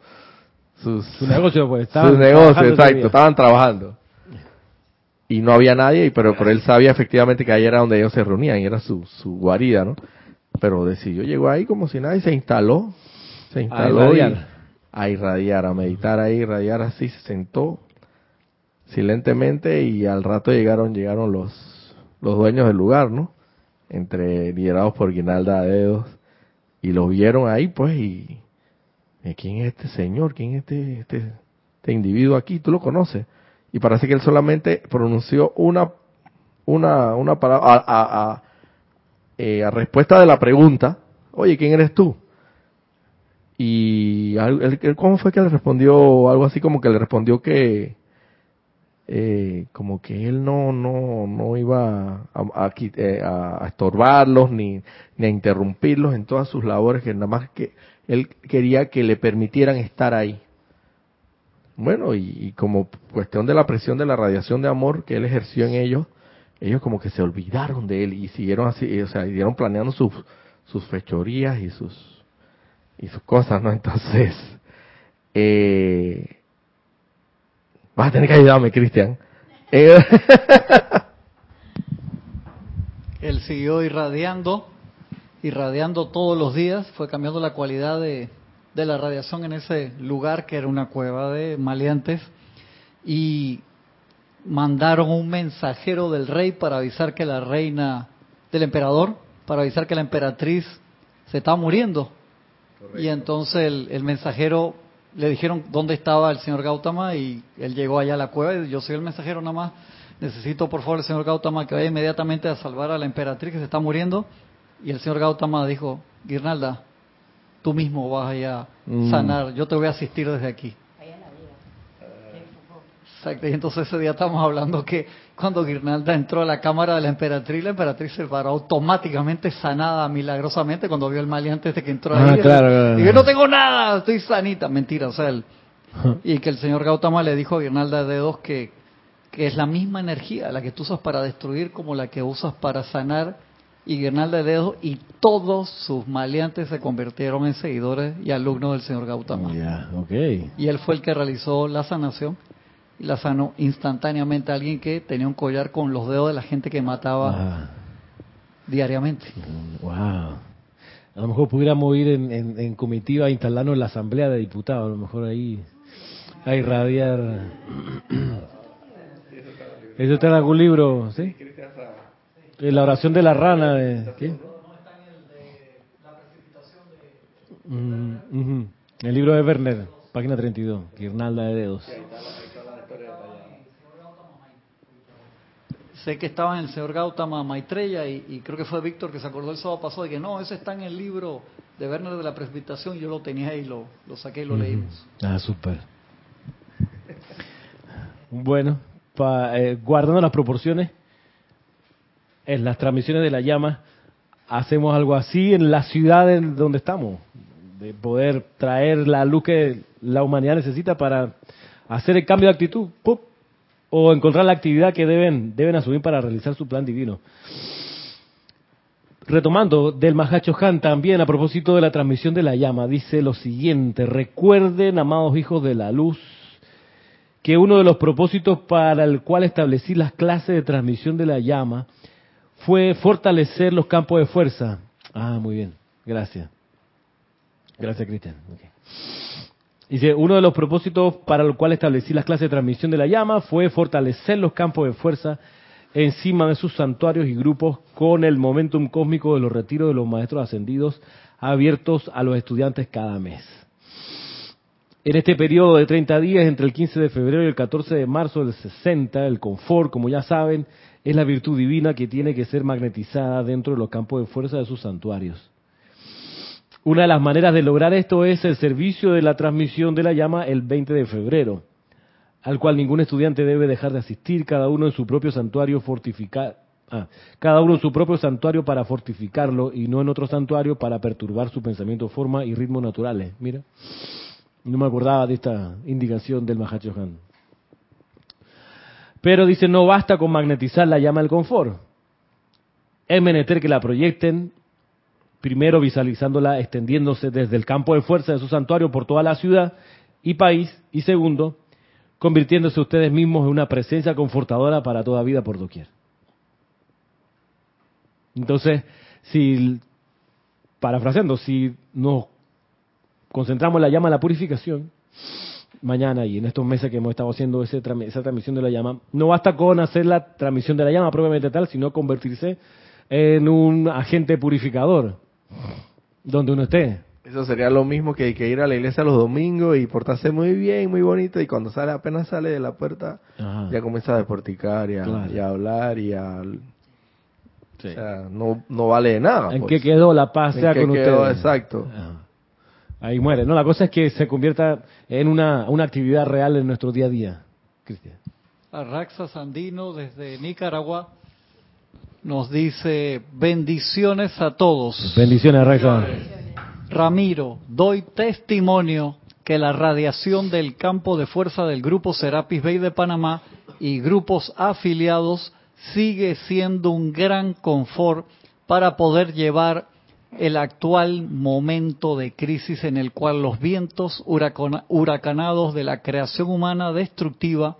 B: sus
A: Su negocio, pues.
B: sus
A: estaban
B: negocios, exacto, estaban trabajando. Y no había nadie, y pero, pero él sabía efectivamente que ahí era donde ellos se reunían, y era su, su guarida, ¿no? Pero decidió, llegó ahí como si nada y se instaló, se instaló y-
A: irradiar.
B: a irradiar, a meditar ahí, irradiar así, se sentó silentemente y al rato llegaron, llegaron los, los dueños del lugar, ¿no? Entre liderados por Guinalda de Dedos y lo vieron ahí, pues, y ¿y ¿quién es este señor? ¿Quién es este, este, este individuo aquí? ¿Tú lo conoces? Y parece que él solamente pronunció una, una, una palabra, a, a, a, eh, respuesta de la pregunta, oye, ¿quién eres tú? Y él- ¿cómo fue que le respondió? Algo así como que le respondió que eh, como que él no no no iba a, eh, a- a estorbarlos ni, ni a interrumpirlos en todas sus labores, que nada más que él quería que le permitieran estar ahí. Bueno, y, y como cuestión de la presión de la radiación de amor que él ejerció en ellos, ellos como que se olvidaron de él y siguieron así, o sea, siguieron planeando sus, sus fechorías y sus y sus cosas, ¿no? (laughs) Entonces, eh, vas a tener que ayudarme, Cristian. Eh, (laughs)
C: Él siguió irradiando, irradiando todos los días, fue cambiando la cualidad de, de la radiación en ese lugar que era una cueva de maleantes y mandaron un mensajero del rey para avisar que la reina, del emperador, para avisar que la emperatriz se estaba muriendo. Y entonces el, el mensajero le dijeron dónde estaba el señor Gautama y él llegó allá a la cueva y yo soy el mensajero nada más. Necesito por favor el señor Gautama que vaya inmediatamente a salvar a la emperatriz que se está muriendo. Y el señor Gautama dijo, Guirnalda, tú mismo vas allá a
B: Mm.
C: sanar, yo te voy a asistir desde aquí. Exacto, y entonces ese día estamos hablando que cuando Guirnalda entró a la cámara de la emperatriz, la emperatriz se paró automáticamente sanada milagrosamente cuando vio el maleante este que entró
A: Ah,
C: ahí.
A: claro, claro.
C: Y yo no tengo nada, estoy sanita. Mentira, o sea, el- (laughs) y que el señor Gautama le dijo a Guirnalda de Dedos que, que es la misma energía la que tú usas para destruir como la que usas para sanar. Y Guirnalda de Dedos y todos sus maleantes se convirtieron en seguidores y alumnos del señor Gautama.
A: Ya, ok.
C: Y él fue el que realizó la sanación y la sanó instantáneamente a alguien que tenía un collar con los dedos de la gente que mataba diariamente.
A: wow. A lo mejor pudiéramos ir en, en- en comitiva a instalarnos en la Asamblea de Diputados, a lo mejor ahí a irradiar. (coughs) ¿Eso está en algún libro? ¿Sí? Eh, La oración de la rana. De, ¿qué? Mm, ujú. El libro de Werner, página 32, Guirnalda de Dedos.
C: Sé que estaba en el señor Gautama Maitreya y, y creo que fue Víctor que se acordó el sábado pasado de que no, ese está en el libro de Werner de la precipitación. Yo lo tenía ahí, lo, lo saqué y lo leímos.
A: Ah, súper. Bueno, pa- eh, guardando las proporciones, en las transmisiones de la llama, hacemos algo así en la ciudad en donde estamos, de poder traer la luz que la humanidad necesita para hacer el cambio de actitud, ¡pup! O encontrar la actividad que deben, deben asumir para realizar su plan divino. Retomando del Mahacho Han también a propósito de la transmisión de la llama, dice lo siguiente, recuerden, amados hijos de la luz, que uno de los propósitos para el cual establecí las clases de transmisión de la llama fue fortalecer los campos de fuerza. Ah, muy bien, gracias. Gracias, Cristian. Dice, uno de los propósitos para el cual establecí las clases de transmisión de la llama fue fortalecer los campos de fuerza encima de sus santuarios y grupos con el momentum cósmico de los retiros de los maestros ascendidos abiertos a los estudiantes cada mes. En este periodo de 30 días, entre el 15 de febrero y el 14 de marzo del 60, el confort, como ya saben, es la virtud divina que tiene que ser magnetizada dentro de los campos de fuerza de sus santuarios. Una de las maneras de lograr esto es el servicio de la transmisión de la llama el 20 de febrero, al cual ningún estudiante debe dejar de asistir, cada uno en su propio santuario fortifica- ah, cada uno en su propio santuario para fortificarlo y no en otro santuario para perturbar su pensamiento, forma y ritmo naturales. Mira, no me acordaba de esta indicación del Mahachohan. Pero dice, no basta con magnetizar la llama del confort. Es menester que la proyecten, primero visualizándola extendiéndose desde el campo de fuerza de su santuario por toda la ciudad y país, y segundo, convirtiéndose ustedes mismos en una presencia confortadora para toda vida por doquier. Entonces, si, parafraseando, si nos concentramos en la llama de la purificación, mañana y en estos meses que hemos estado haciendo esa transmisión de la llama, no basta con hacer la transmisión de la llama propiamente tal, sino convertirse en un agente purificador, donde uno esté.
B: Eso sería lo mismo que, que ir a la iglesia los domingos y portarse muy bien, muy bonito, y cuando sale, apenas sale de la puerta, ya comienza a desporticar y a, hablar y a... O sea, no, no vale de nada.
A: ¿En pues. qué quedó la paz? Sea con quedó,
B: Exacto.
A: Ahí muere. No, la cosa es que se convierta en una, una actividad real en nuestro día a día. Cristian.
C: Arraxa Sandino desde Nicaragua nos dice bendiciones a todos.
A: Bendiciones, Arraxa.
C: Ramiro, doy testimonio que la radiación del campo de fuerza del grupo Serapis Bay de Panamá y grupos afiliados sigue siendo un gran confort para poder llevar el actual momento de crisis en el cual los vientos huracanados de la creación humana destructiva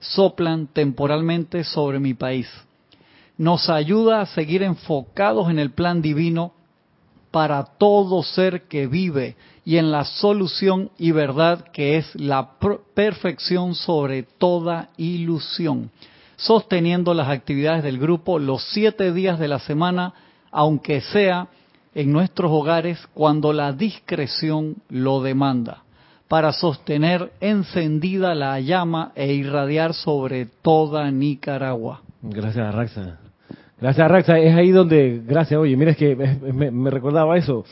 C: soplan temporalmente sobre mi país. Nos ayuda a seguir enfocados en el plan divino para todo ser que vive y en la solución y verdad que es la perfección sobre toda ilusión, sosteniendo las actividades del grupo los siete días de la semana, aunque sea en nuestros hogares cuando la discreción lo demanda, para sostener encendida la llama e irradiar sobre toda Nicaragua.
A: Gracias, Raxa. Gracias, Raxa. Es ahí donde, gracias, oye, mira, es que me, recordaba eso.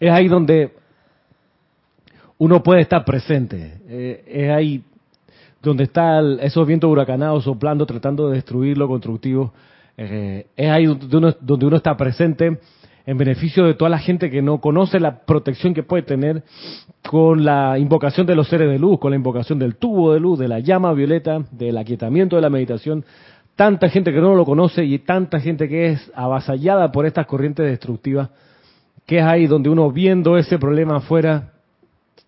A: Es ahí donde uno puede estar presente. Eh, es ahí donde están esos vientos huracanados soplando, tratando de destruir lo constructivo. Eh, es ahí donde uno, donde uno está presente en beneficio de toda la gente que no conoce la protección que puede tener con la invocación de los seres de luz, con la invocación del tubo de luz, de la llama violeta, del aquietamiento de la meditación. Tanta gente que no lo conoce y tanta gente que es avasallada por estas corrientes destructivas, que es ahí donde uno viendo ese problema afuera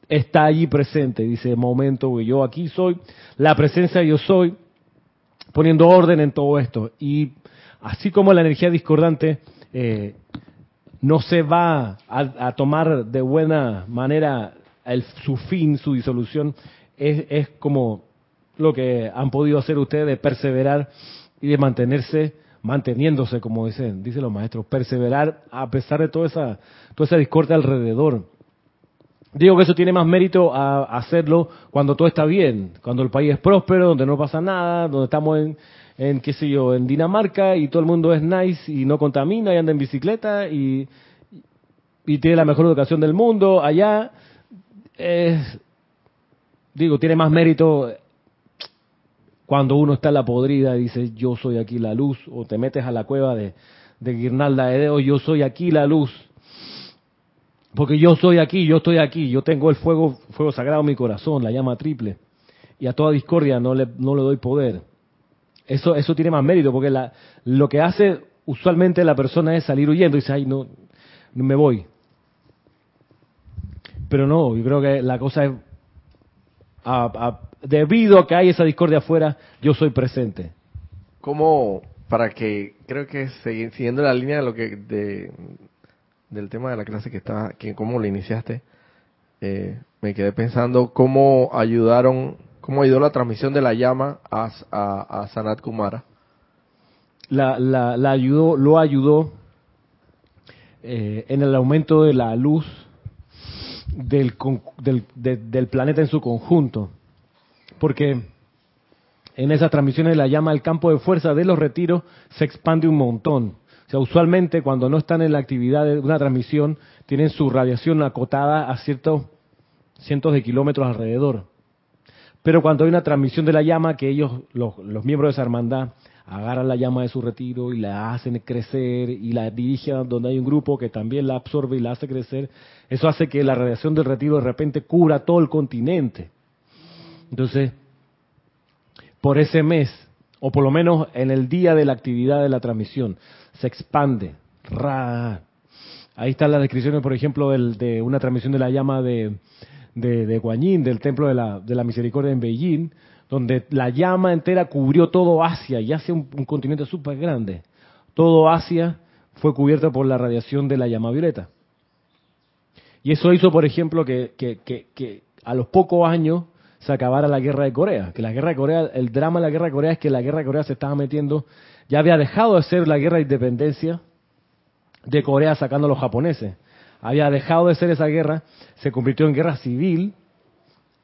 A: está allí presente. Dice, momento, yo aquí soy, la presencia yo soy, poniendo orden en todo esto. Y así como la energía discordante eh, no se va a, tomar de buena manera su fin, su disolución, es, es, como lo que han podido hacer ustedes de perseverar y de mantenerse, manteniéndose, como dicen, dicen los maestros, perseverar a pesar de toda esa, toda esa discordia alrededor. Digo que eso tiene más mérito a hacerlo cuando todo está bien, cuando el país es próspero, donde no pasa nada, donde estamos en, en, qué sé yo, en Dinamarca y todo el mundo es nice y no contamina y anda en bicicleta y, y tiene la mejor educación del mundo, allá es, digo, tiene más mérito cuando uno está en la podrida y dice yo soy aquí la luz, o te metes a la cueva de, de Guirnalda de Deo, yo soy aquí la luz, porque yo soy aquí, yo estoy aquí, yo tengo el fuego, fuego sagrado en mi corazón, la llama triple, y a toda discordia no le, no le doy poder. Eso, eso tiene más mérito, porque lo que hace usualmente la persona es salir huyendo y dice, ay, no, me voy. Pero no, yo creo que la cosa es, debido a que hay esa discordia afuera, yo soy presente.
B: Como, para que, creo que siguiendo la línea de lo que, de, del tema de la clase que estaba, que cómo lo iniciaste, eh, me quedé pensando cómo ayudaron ¿Cómo ayudó la transmisión de la llama a, a, Sanat Kumara?
A: La, la, ayudó, lo ayudó eh, en el aumento de la luz del, del, planeta en su conjunto. Porque en esas transmisiones de la llama, el campo de fuerza de los retiros se expande un montón. O sea, usualmente cuando no están en la actividad de una transmisión, tienen su radiación acotada a ciertos cientos de kilómetros alrededor. Pero cuando hay una transmisión de la llama, que ellos, los, miembros de esa hermandad, agarran la llama de su retiro y la hacen crecer y la dirigen donde hay un grupo que también la absorbe y la hace crecer. Eso hace que la radiación del retiro de repente cubra todo el continente. Entonces, por ese mes, o por lo menos en el día de la actividad de la transmisión, se expande. Ahí están las descripciones, por ejemplo, de una transmisión de la llama de, de, Guanyin, del Templo de la, de la Misericordia en Beijing, donde la llama entera cubrió todo Asia, y Asia un, continente súper grande. Todo Asia fue cubierto por la radiación de la llama violeta. Y eso hizo, por ejemplo, que, que, que, que, a los pocos años se acabara la guerra de Corea. Que la guerra de Corea, el drama de la guerra de Corea es que la guerra de Corea se estaba metiendo, ya había dejado de ser la guerra de independencia de Corea sacando a los japoneses. Había dejado de ser esa guerra, se convirtió en guerra civil.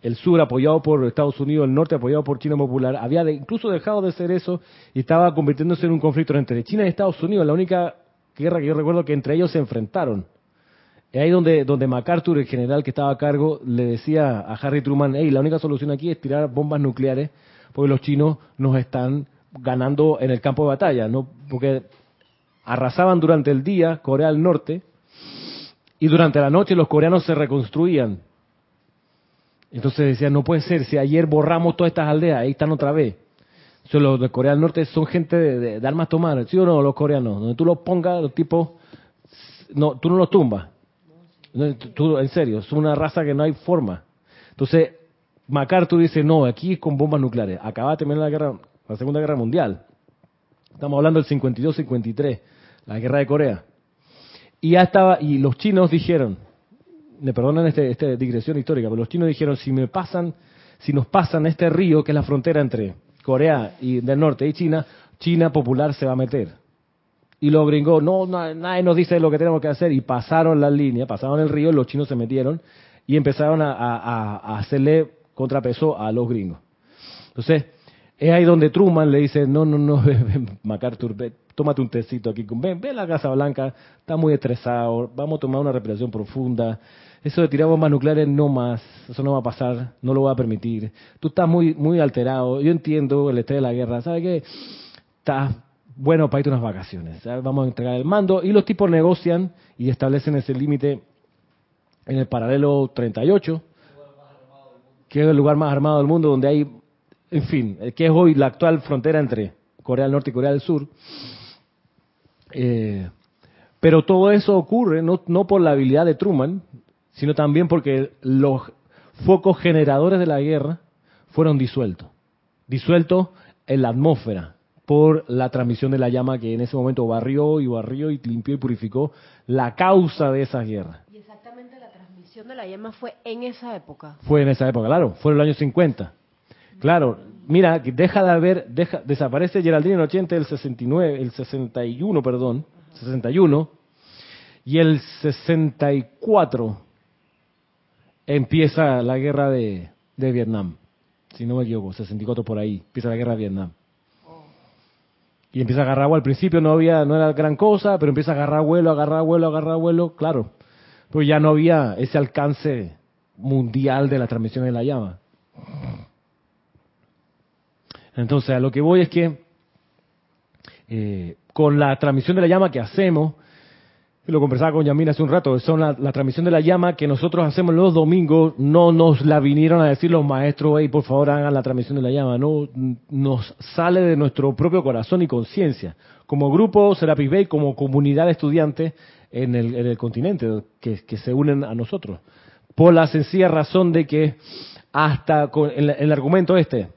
A: El sur apoyado por Estados Unidos, el norte apoyado por China Popular, había incluso dejado de ser eso y estaba convirtiéndose en un conflicto entre China y Estados Unidos, la única guerra que yo recuerdo que entre ellos se enfrentaron. Y ahí donde, donde MacArthur, el general que estaba a cargo, le decía a Harry Truman, hey, la única solución aquí es tirar bombas nucleares porque los chinos nos están ganando en el campo de batalla, ¿no? Porque arrasaban durante el día Corea del Norte y durante la noche los coreanos se reconstruían. Entonces decían, no puede ser, si ayer borramos todas estas aldeas, ahí están otra vez. Los de Corea del Norte son gente de, armas tomar, ¿sí o no? Los coreanos, donde tú los pongas, los tipos, no, tú no los tumbas. Tú, en serio, es una raza que no hay forma. Entonces, MacArthur dice, no, aquí es con bombas nucleares. Acaba de terminar la guerra, la Segunda Guerra Mundial. Estamos hablando del 52-53, la guerra de Corea. Y ya estaba, y los chinos dijeron, me perdonan esta este digresión histórica, pero los chinos dijeron, si me pasan, si nos pasan este río, que es la frontera entre Corea y del norte y China, China popular se va a meter. Y los gringos, no, nadie nos dice lo que tenemos que hacer, y pasaron la línea, pasaron el río, los chinos se metieron y empezaron a, hacerle contrapeso a los gringos. Entonces, es ahí donde Truman le dice, no, no, no, (laughs) MacArthur, ve, tómate un tecito aquí, ven, ven a la Casa Blanca, está muy estresado, vamos a tomar una respiración profunda, eso de tirar bombas nucleares no más, eso no va a pasar, no lo voy a permitir, tú estás muy, muy alterado, yo entiendo el estrés de la guerra, ¿sabes qué? Estás bueno para irte unas vacaciones, vamos a entregar el mando, y los tipos negocian y establecen ese límite en el paralelo 38, que es el lugar más armado del mundo, donde hay en fin, que es hoy la actual frontera entre Corea del Norte y Corea del Sur. Eh, pero todo eso ocurre no, no por la habilidad de Truman, sino también porque los focos generadores de la guerra fueron disueltos, disueltos en la atmósfera por la transmisión de la llama que en ese momento barrió y barrió y limpió y purificó la causa de esa guerra.
E: Y exactamente la transmisión de la llama fue en esa época.
A: Fue en esa época, claro, fue en el año 50. Claro, mira, deja de haber, deja, desaparece Geraldine en el 80, el 69, el 61, perdón, 61, y el 64 empieza la guerra de, de Vietnam, si no me equivoco, 64 por ahí, empieza la guerra de Vietnam. Y empieza a agarrar vuelo. Al principio no había, no era gran cosa, pero empieza a agarrar vuelo, agarrar vuelo, agarrar vuelo, claro. Pues ya no había ese alcance mundial de la transmisión de la llama. Entonces, a lo que voy es que eh, con la transmisión de la llama que hacemos, lo conversaba con Yamina hace un rato, son la, transmisión de la llama que nosotros hacemos los domingos, no nos la vinieron a decir los maestros, hey, por favor hagan la transmisión de la llama, no, nos sale de nuestro propio corazón y conciencia. Como grupo Serapis Bay, como comunidad de estudiantes en el, en el continente, que, se unen a nosotros. Por la sencilla razón de que hasta el argumento este,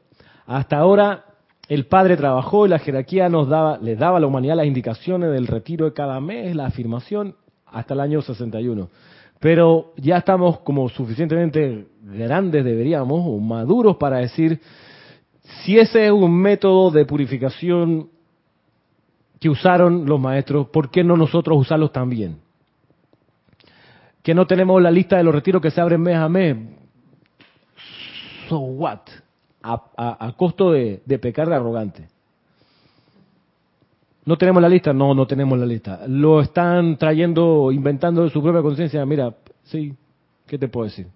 A: hasta ahora el padre trabajó y la jerarquía nos daba, les daba a la humanidad las indicaciones del retiro de cada mes, la afirmación, hasta el año 61. Pero ya estamos como suficientemente grandes, deberíamos, o maduros para decir, si ese es un método de purificación que usaron los maestros, ¿por qué no nosotros usarlos también? Que no tenemos la lista de los retiros que se abren mes a mes. So what? A, a, costo de, de, pecar de arrogante. ¿No tenemos la lista? No, no tenemos la lista. Lo están trayendo, inventando de su propia conciencia. Mira, sí, ¿qué te puedo decir?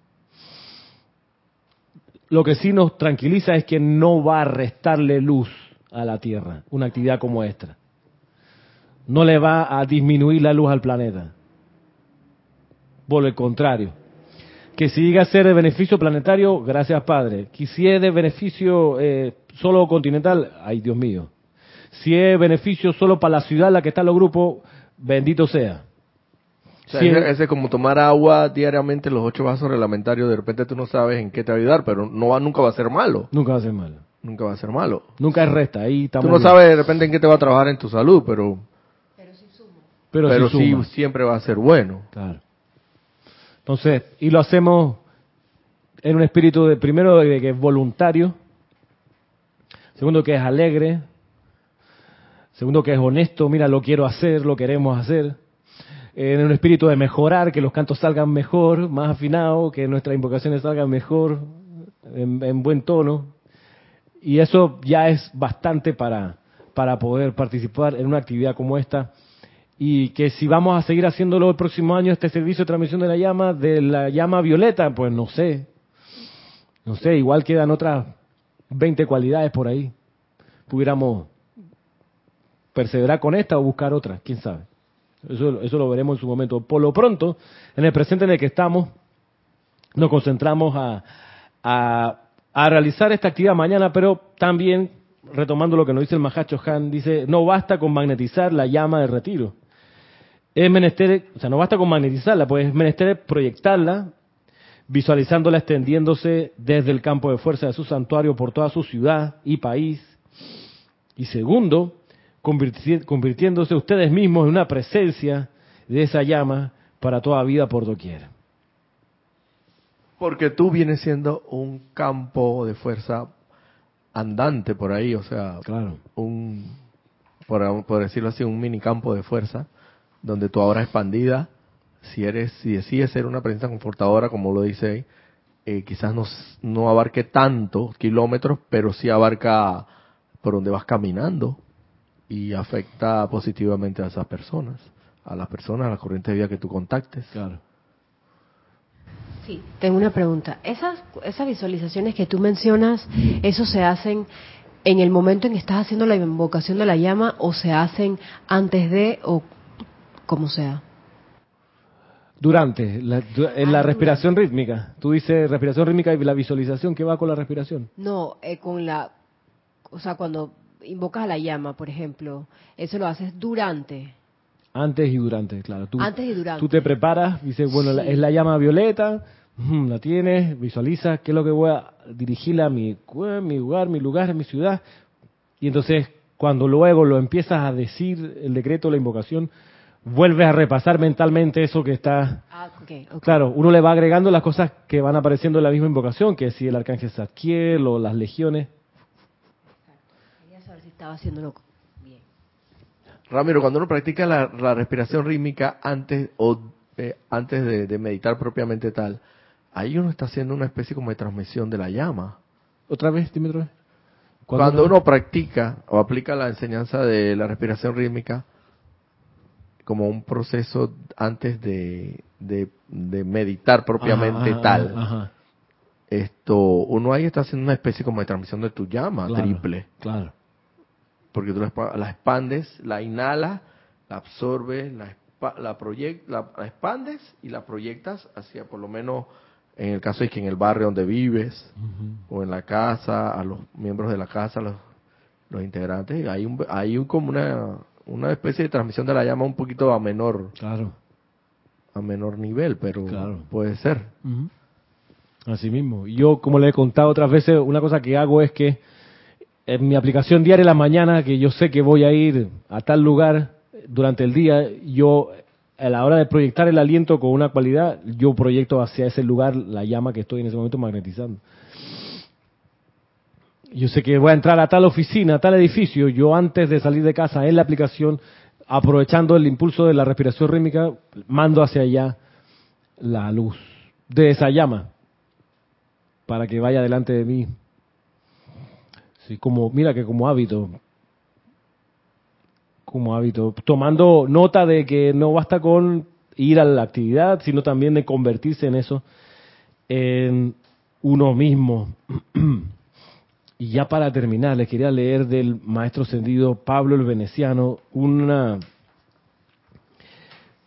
A: Lo que sí nos tranquiliza es que no va a restarle luz a la Tierra, una actividad como esta. No le va a disminuir la luz al planeta. Por el contrario. Que si llega a ser de beneficio planetario, gracias Padre. Que si es de beneficio eh, solo continental, ay Dios mío. Si es beneficio solo para la ciudad en la que están los grupos, bendito sea.
B: O sea, ese,
A: es-
B: ese es como tomar agua diariamente, los ocho vasos reglamentarios, de repente tú no sabes en qué te va a ayudar, pero no va, nunca va a ser malo.
A: Nunca va a ser malo.
B: Nunca va a ser malo.
A: Nunca es resta. Ahí estamos
B: Tú no
A: bien.
B: sabes de repente en qué te va a trabajar en tu salud, pero,
A: pero,
B: pero,
A: sí
B: sí
A: suma.
B: siempre va a ser bueno.
A: Claro. Entonces, y lo hacemos en un espíritu de, primero, de que es voluntario, segundo, que es alegre, segundo, que es honesto, mira, lo quiero hacer, lo queremos hacer, en un espíritu de mejorar, que los cantos salgan mejor, más afinados, que nuestras invocaciones salgan mejor, en, en buen tono, y eso ya es bastante para, para poder participar en una actividad como esta y que si vamos a seguir haciéndolo el próximo año, este servicio de transmisión de la llama, de la llama violeta, pues no sé. No sé, igual quedan otras 20 cualidades por ahí. Pudiéramos perseverar con esta o buscar otra, quién sabe. Eso, eso lo veremos en su momento. Por lo pronto, en el presente en el que estamos, nos concentramos a, a, a realizar esta actividad mañana, pero también, retomando lo que nos dice el Mahacho Han, dice, no basta con magnetizar la llama de retiro. Es menester, o sea, no basta con magnetizarla, pues es menester proyectarla, visualizándola extendiéndose desde el campo de fuerza de su santuario por toda su ciudad y país. Y segundo, convirti- convirtiéndose ustedes mismos en una presencia de esa llama para toda vida por doquier.
B: Porque tú vienes siendo un campo de fuerza andante por ahí, o sea,
A: Claro.
B: un, por, por decirlo así, un mini campo de fuerza, donde tu ahora expandida, si eres, si decides ser una presencia confortadora, como lo dice ahí, eh, quizás no, no abarque tantos kilómetros, pero sí abarca por donde vas caminando y afecta positivamente a esas personas, a las personas, a la corriente de vida que tú contactes.
A: Claro.
E: Sí, tengo una pregunta. Esas, esas visualizaciones que tú mencionas, ¿eso se hacen en el momento en que estás haciendo la invocación de la llama o se hacen antes de o como sea?
A: Durante, la, en la
E: Ah,
A: respiración rítmica. Tú dices respiración rítmica y la visualización, ¿qué va con la respiración?
E: No, eh, con la, o sea, cuando invocas a la llama, por ejemplo, eso lo haces durante,
A: Antes y durante, claro. Tú,
E: antes y durante.
A: tú te preparas, dices, bueno, la- es la llama violeta, ujú, la tienes, visualizas qué es lo que voy a dirigirla a mi, mi lugar, mi lugar, mi ciudad. Y entonces, cuando luego lo empiezas a decir, el decreto, la invocación, vuelves a repasar mentalmente eso que está
E: Ah.
A: Claro, uno le va agregando las cosas que van apareciendo en la misma invocación, que si el arcángel Zadkiel o las legiones.
E: Quería saber si estaba haciéndolo bien.
B: Ramiro, cuando uno practica la, la respiración rítmica antes o eh, antes de, de meditar propiamente tal, ahí uno está haciendo una especie como de transmisión de la llama.
A: Otra vez, dime otra vez.
B: Cuando, uno practica o aplica la enseñanza de la respiración rítmica como un proceso antes de, de, de meditar propiamente
A: Ajá,
B: tal,
A: ajá,
B: esto uno ahí está haciendo una especie como de transmisión de tu llama
A: claro,
B: triple.
A: Claro.
B: porque tú la, expa- la expandes, la inhalas, la absorbes, la, la, proyec- la, la expandes y la proyectas hacia por lo menos, en el caso de que en el barrio donde vives o en la casa, a los miembros de la casa, los, los integrantes, hay, un, hay un, como una, una especie de transmisión de la llama un poquito a menor
A: Claro.
B: a menor nivel, pero
A: Claro.
B: puede ser.
A: Así mismo. Yo, como le he contado otras veces, una cosa que hago es que en mi aplicación diaria en la mañana, que yo sé que voy a ir a tal lugar durante el día, yo a la hora de proyectar el aliento con una cualidad, yo proyecto hacia ese lugar la llama que estoy en ese momento magnetizando. Yo sé que voy a entrar a tal oficina, a tal edificio, yo antes de salir de casa en la aplicación, aprovechando el impulso de la respiración rítmica, mando hacia allá la luz de esa llama para que vaya delante de mí. Sí, como, mira que como hábito, como hábito, tomando nota de que no basta con ir a la actividad, sino también de convertirse en eso, en uno mismo. (clears throat) Y ya para terminar, les quería leer del maestro ascendido Pablo el Veneciano una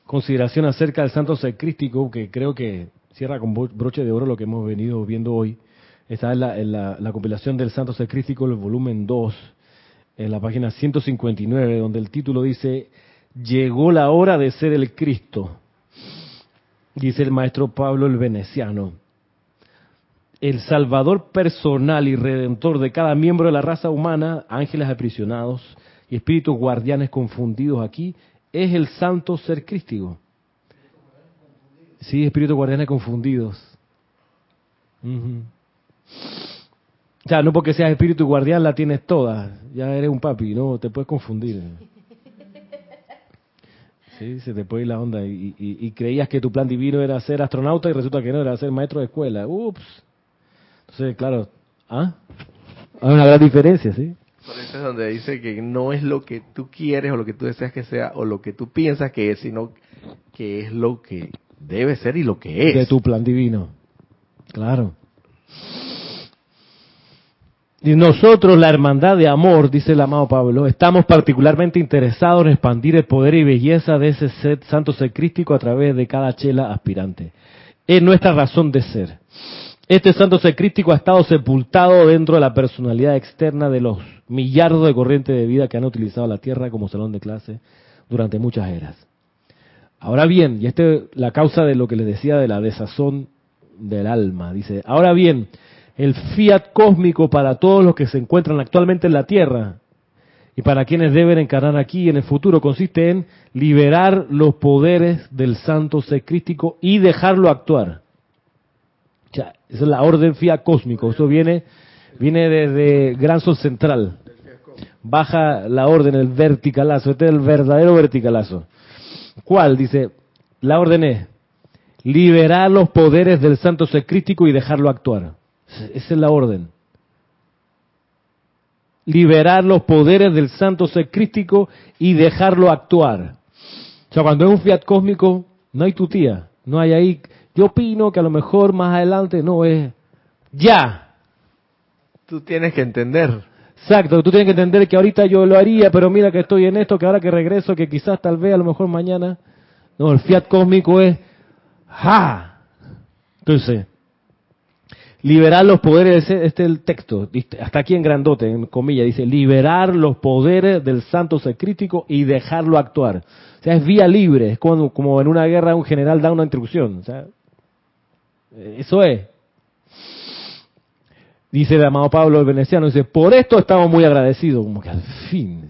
A: consideración acerca del santo sacrístico que creo que cierra con broche de oro lo que hemos venido viendo hoy. Está en la, la, compilación del santo sacrístico, el volumen 2, en la página 159, donde el título dice, llegó la hora de ser el Cristo, dice el maestro Pablo el Veneciano el salvador personal y redentor de cada miembro de la raza humana, ángeles aprisionados y espíritus guardianes confundidos aquí, es el santo ser crístico. Sí, espíritus guardianes confundidos. O sea, no porque seas espíritu guardián la tienes toda, ya eres un papi, no, te puedes confundir. Sí, se te puede ir la onda y, y creías que tu plan divino era ser astronauta y resulta que no, era ser maestro de escuela. Ups. Entonces, claro, ¿ah? Hay una gran diferencia, ¿sí?
B: Por eso es donde dice que no es lo que tú quieres o lo que tú deseas que sea o lo que tú piensas que es, sino que es lo que debe ser y lo que es.
A: De tu plan divino. Claro. Y nosotros, la hermandad de amor, dice el amado Pablo, estamos particularmente interesados en expandir el poder y belleza de ese set, santo ser crístico a través de cada chela aspirante. Es nuestra razón de ser. Este santo ser crístico ha estado sepultado dentro de la personalidad externa de los millardos de corrientes de vida que han utilizado la Tierra como salón de clase durante muchas eras. Ahora bien, y esta es la causa de lo que les decía de la desazón del alma, dice, ahora bien, el fiat cósmico para todos los que se encuentran actualmente en la Tierra y para quienes deben encarnar aquí en el futuro consiste en liberar los poderes del santo ser crístico y dejarlo actuar esa es la orden fía cósmico. Eso viene, viene desde Gran Sol Central. Baja la orden, el verticalazo. Este es el verdadero verticalazo. ¿Cuál? Dice, la orden es liberar los poderes del santo secrístico y dejarlo actuar. Esa es la orden. Liberar los poderes del santo secrístico y dejarlo actuar. O sea, cuando es un fiat cósmico, no hay tu tía, no hay ahí yo opino que a lo mejor más adelante no es ya.
B: Tú tienes que entender.
A: Exacto, tú tienes que entender que ahorita yo lo haría, pero mira que estoy en esto, que ahora que regreso, que quizás tal vez a lo mejor mañana. No, el fiat cósmico es ¡ja! Entonces, liberar los poderes, este es el texto, hasta aquí en grandote, en comillas, dice, liberar los poderes del santo ser crítico y dejarlo actuar. O sea, es vía libre, es como, como en una guerra un general da una instrucción. O sea, eso es. Dice el amado Pablo el veneciano, dice, por esto estamos muy agradecidos, como que al fin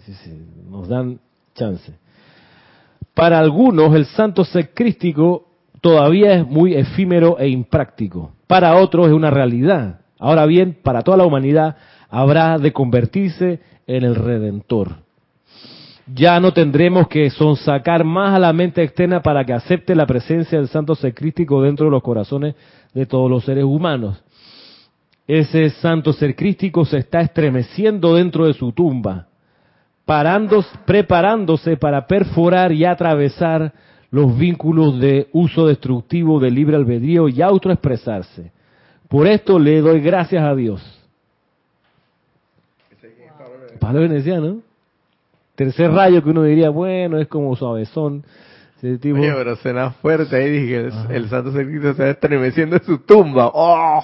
A: nos dan chance. Para algunos el santo ser crístico todavía es muy efímero e impráctico. Para otros es una realidad. Ahora bien, para toda la humanidad habrá de convertirse en el redentor. Ya no tendremos que sonsacar más a la mente externa para que acepte la presencia del santo ser crístico dentro de los corazones de todos los seres humanos. Ese santo ser crístico se está estremeciendo dentro de su tumba, preparándose para perforar y atravesar los vínculos de uso destructivo del libre albedrío y autoexpresarse. Por esto le doy gracias a Dios. Pablo Veneciano. Tercer rayo que uno diría, bueno, es como suavezón.
B: Oye, pero suena fuerte ahí, dije, el, santo servicio se está estremeciendo en su tumba. ¡Oh!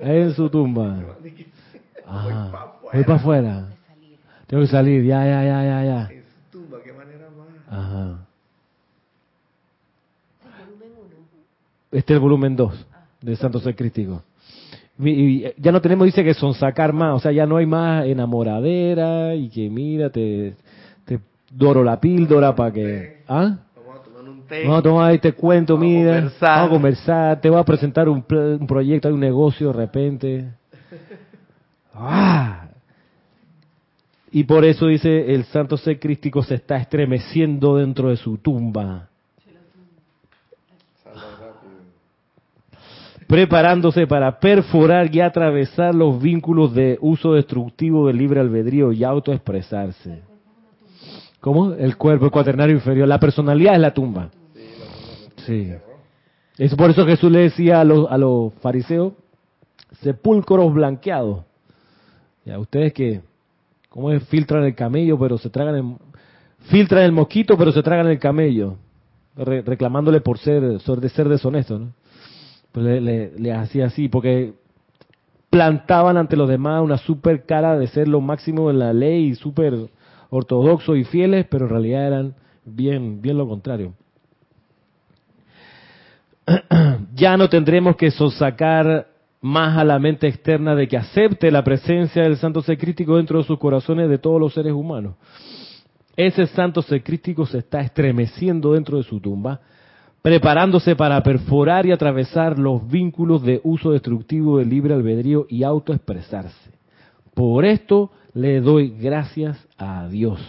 A: En su tumba. Voy para afuera. Tengo que salir, ya, ya, ya, ya, ya. En su tumba, qué manera más. Ajá. Este es el volumen 2 del Santo Ser Crístico. Y ya no tenemos, dice que son sacar más, o sea, ya no hay más enamoradera y que mira, te doro la píldora para que... ¿Ah? Vamos a tomar un té. Vamos a tomar este cuento, vamos mira. Conversar. Vamos a conversar, te voy a presentar un, un proyecto, hay un negocio de repente. ¡Ah! Y por eso dice, el santo ser crístico se está estremeciendo dentro de su tumba. preparándose para perforar y atravesar los vínculos de uso destructivo del libre albedrío y autoexpresarse. ¿Cómo? El cuerpo, el cuaternario inferior. La personalidad es la tumba. Sí. Es por eso Jesús le decía a los, a los fariseos, sepulcros blanqueados. Ya, ustedes que, ¿cómo es? Filtran el camello, pero se tragan el, filtran el mosquito, pero se tragan el camello. Re- reclamándole por ser, de ser deshonesto. Pues le hacía así, porque plantaban ante los demás una super cara de ser lo máximo en la ley y súper ortodoxos y fieles, pero en realidad eran bien, bien lo contrario. (clears throat) ya no tendremos que sosacar más a la mente externa de que acepte la presencia del santo ser crítico dentro de sus corazones de todos los seres humanos. Ese santo ser crítico se está estremeciendo dentro de su tumba, preparándose para perforar y atravesar los vínculos de uso destructivo del libre albedrío y autoexpresarse. Por esto le doy gracias a Dios.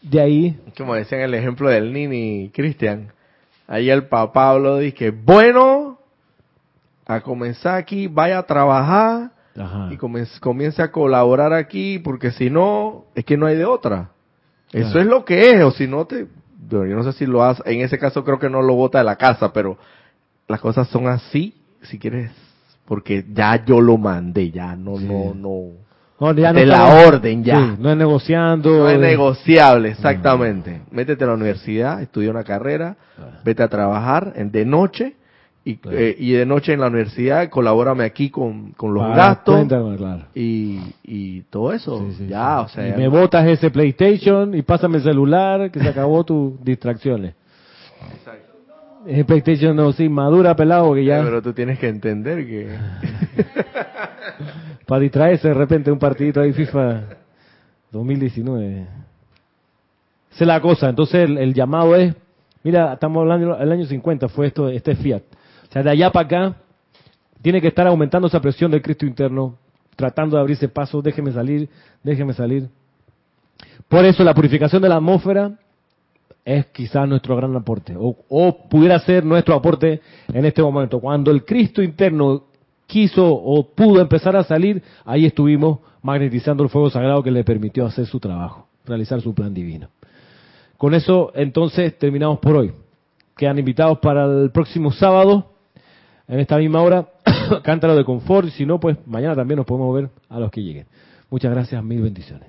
A: De ahí,
B: Como decían el ejemplo del Nini Cristian. Ahí el papá Pablo dice, bueno, a comenzar aquí, vaya a trabajar
A: ajá,
B: y comience, comience a colaborar aquí, porque si no, es que no hay de otra. Eso es lo que es, o si no te... Yo no sé si lo hace, en ese caso creo que no lo bota de la casa, pero las cosas son así, si quieres, porque ya yo lo mandé, ya no,
A: Sí.
B: no, no.
A: No, ya no
B: de la orden ya.
A: Sí, no es negociando.
B: No es
A: eh,
B: negociable, exactamente. Métete a la universidad, estudia una carrera,
A: Claro.
B: vete a trabajar en, de noche y,
A: Claro.
B: eh, y de noche en la universidad colabórame aquí con, con los gastos y, y todo eso.
A: Sí, sí,
B: ya, o sea,
A: Y me botas ese PlayStation y pásame el celular, que se acabó tus (laughs) distracciones. Ese PlayStation no, sí, madura, pelado, que ya,
B: pero tú tienes que entender que (laughs)
A: para distraerse de repente un partidito ahí FIFA 2019. Esa es la cosa, entonces el, el llamado es, mira, estamos hablando del año 50, fue esto, este Fiat. O sea, de allá para acá, tiene que estar aumentando esa presión del Cristo interno, tratando de abrirse paso, déjeme salir, déjeme salir. Por eso la purificación de la atmósfera es quizás nuestro gran aporte, o, o pudiera ser nuestro aporte en este momento. Cuando el Cristo interno quiso o pudo empezar a salir, ahí estuvimos magnetizando el fuego sagrado que le permitió hacer su trabajo, realizar su plan divino. Con eso, entonces, terminamos por hoy. Quedan invitados para el próximo sábado, en esta misma hora, (coughs) cántaro de confort, y si no, pues mañana también nos podemos ver a los que lleguen. Muchas gracias, mil bendiciones.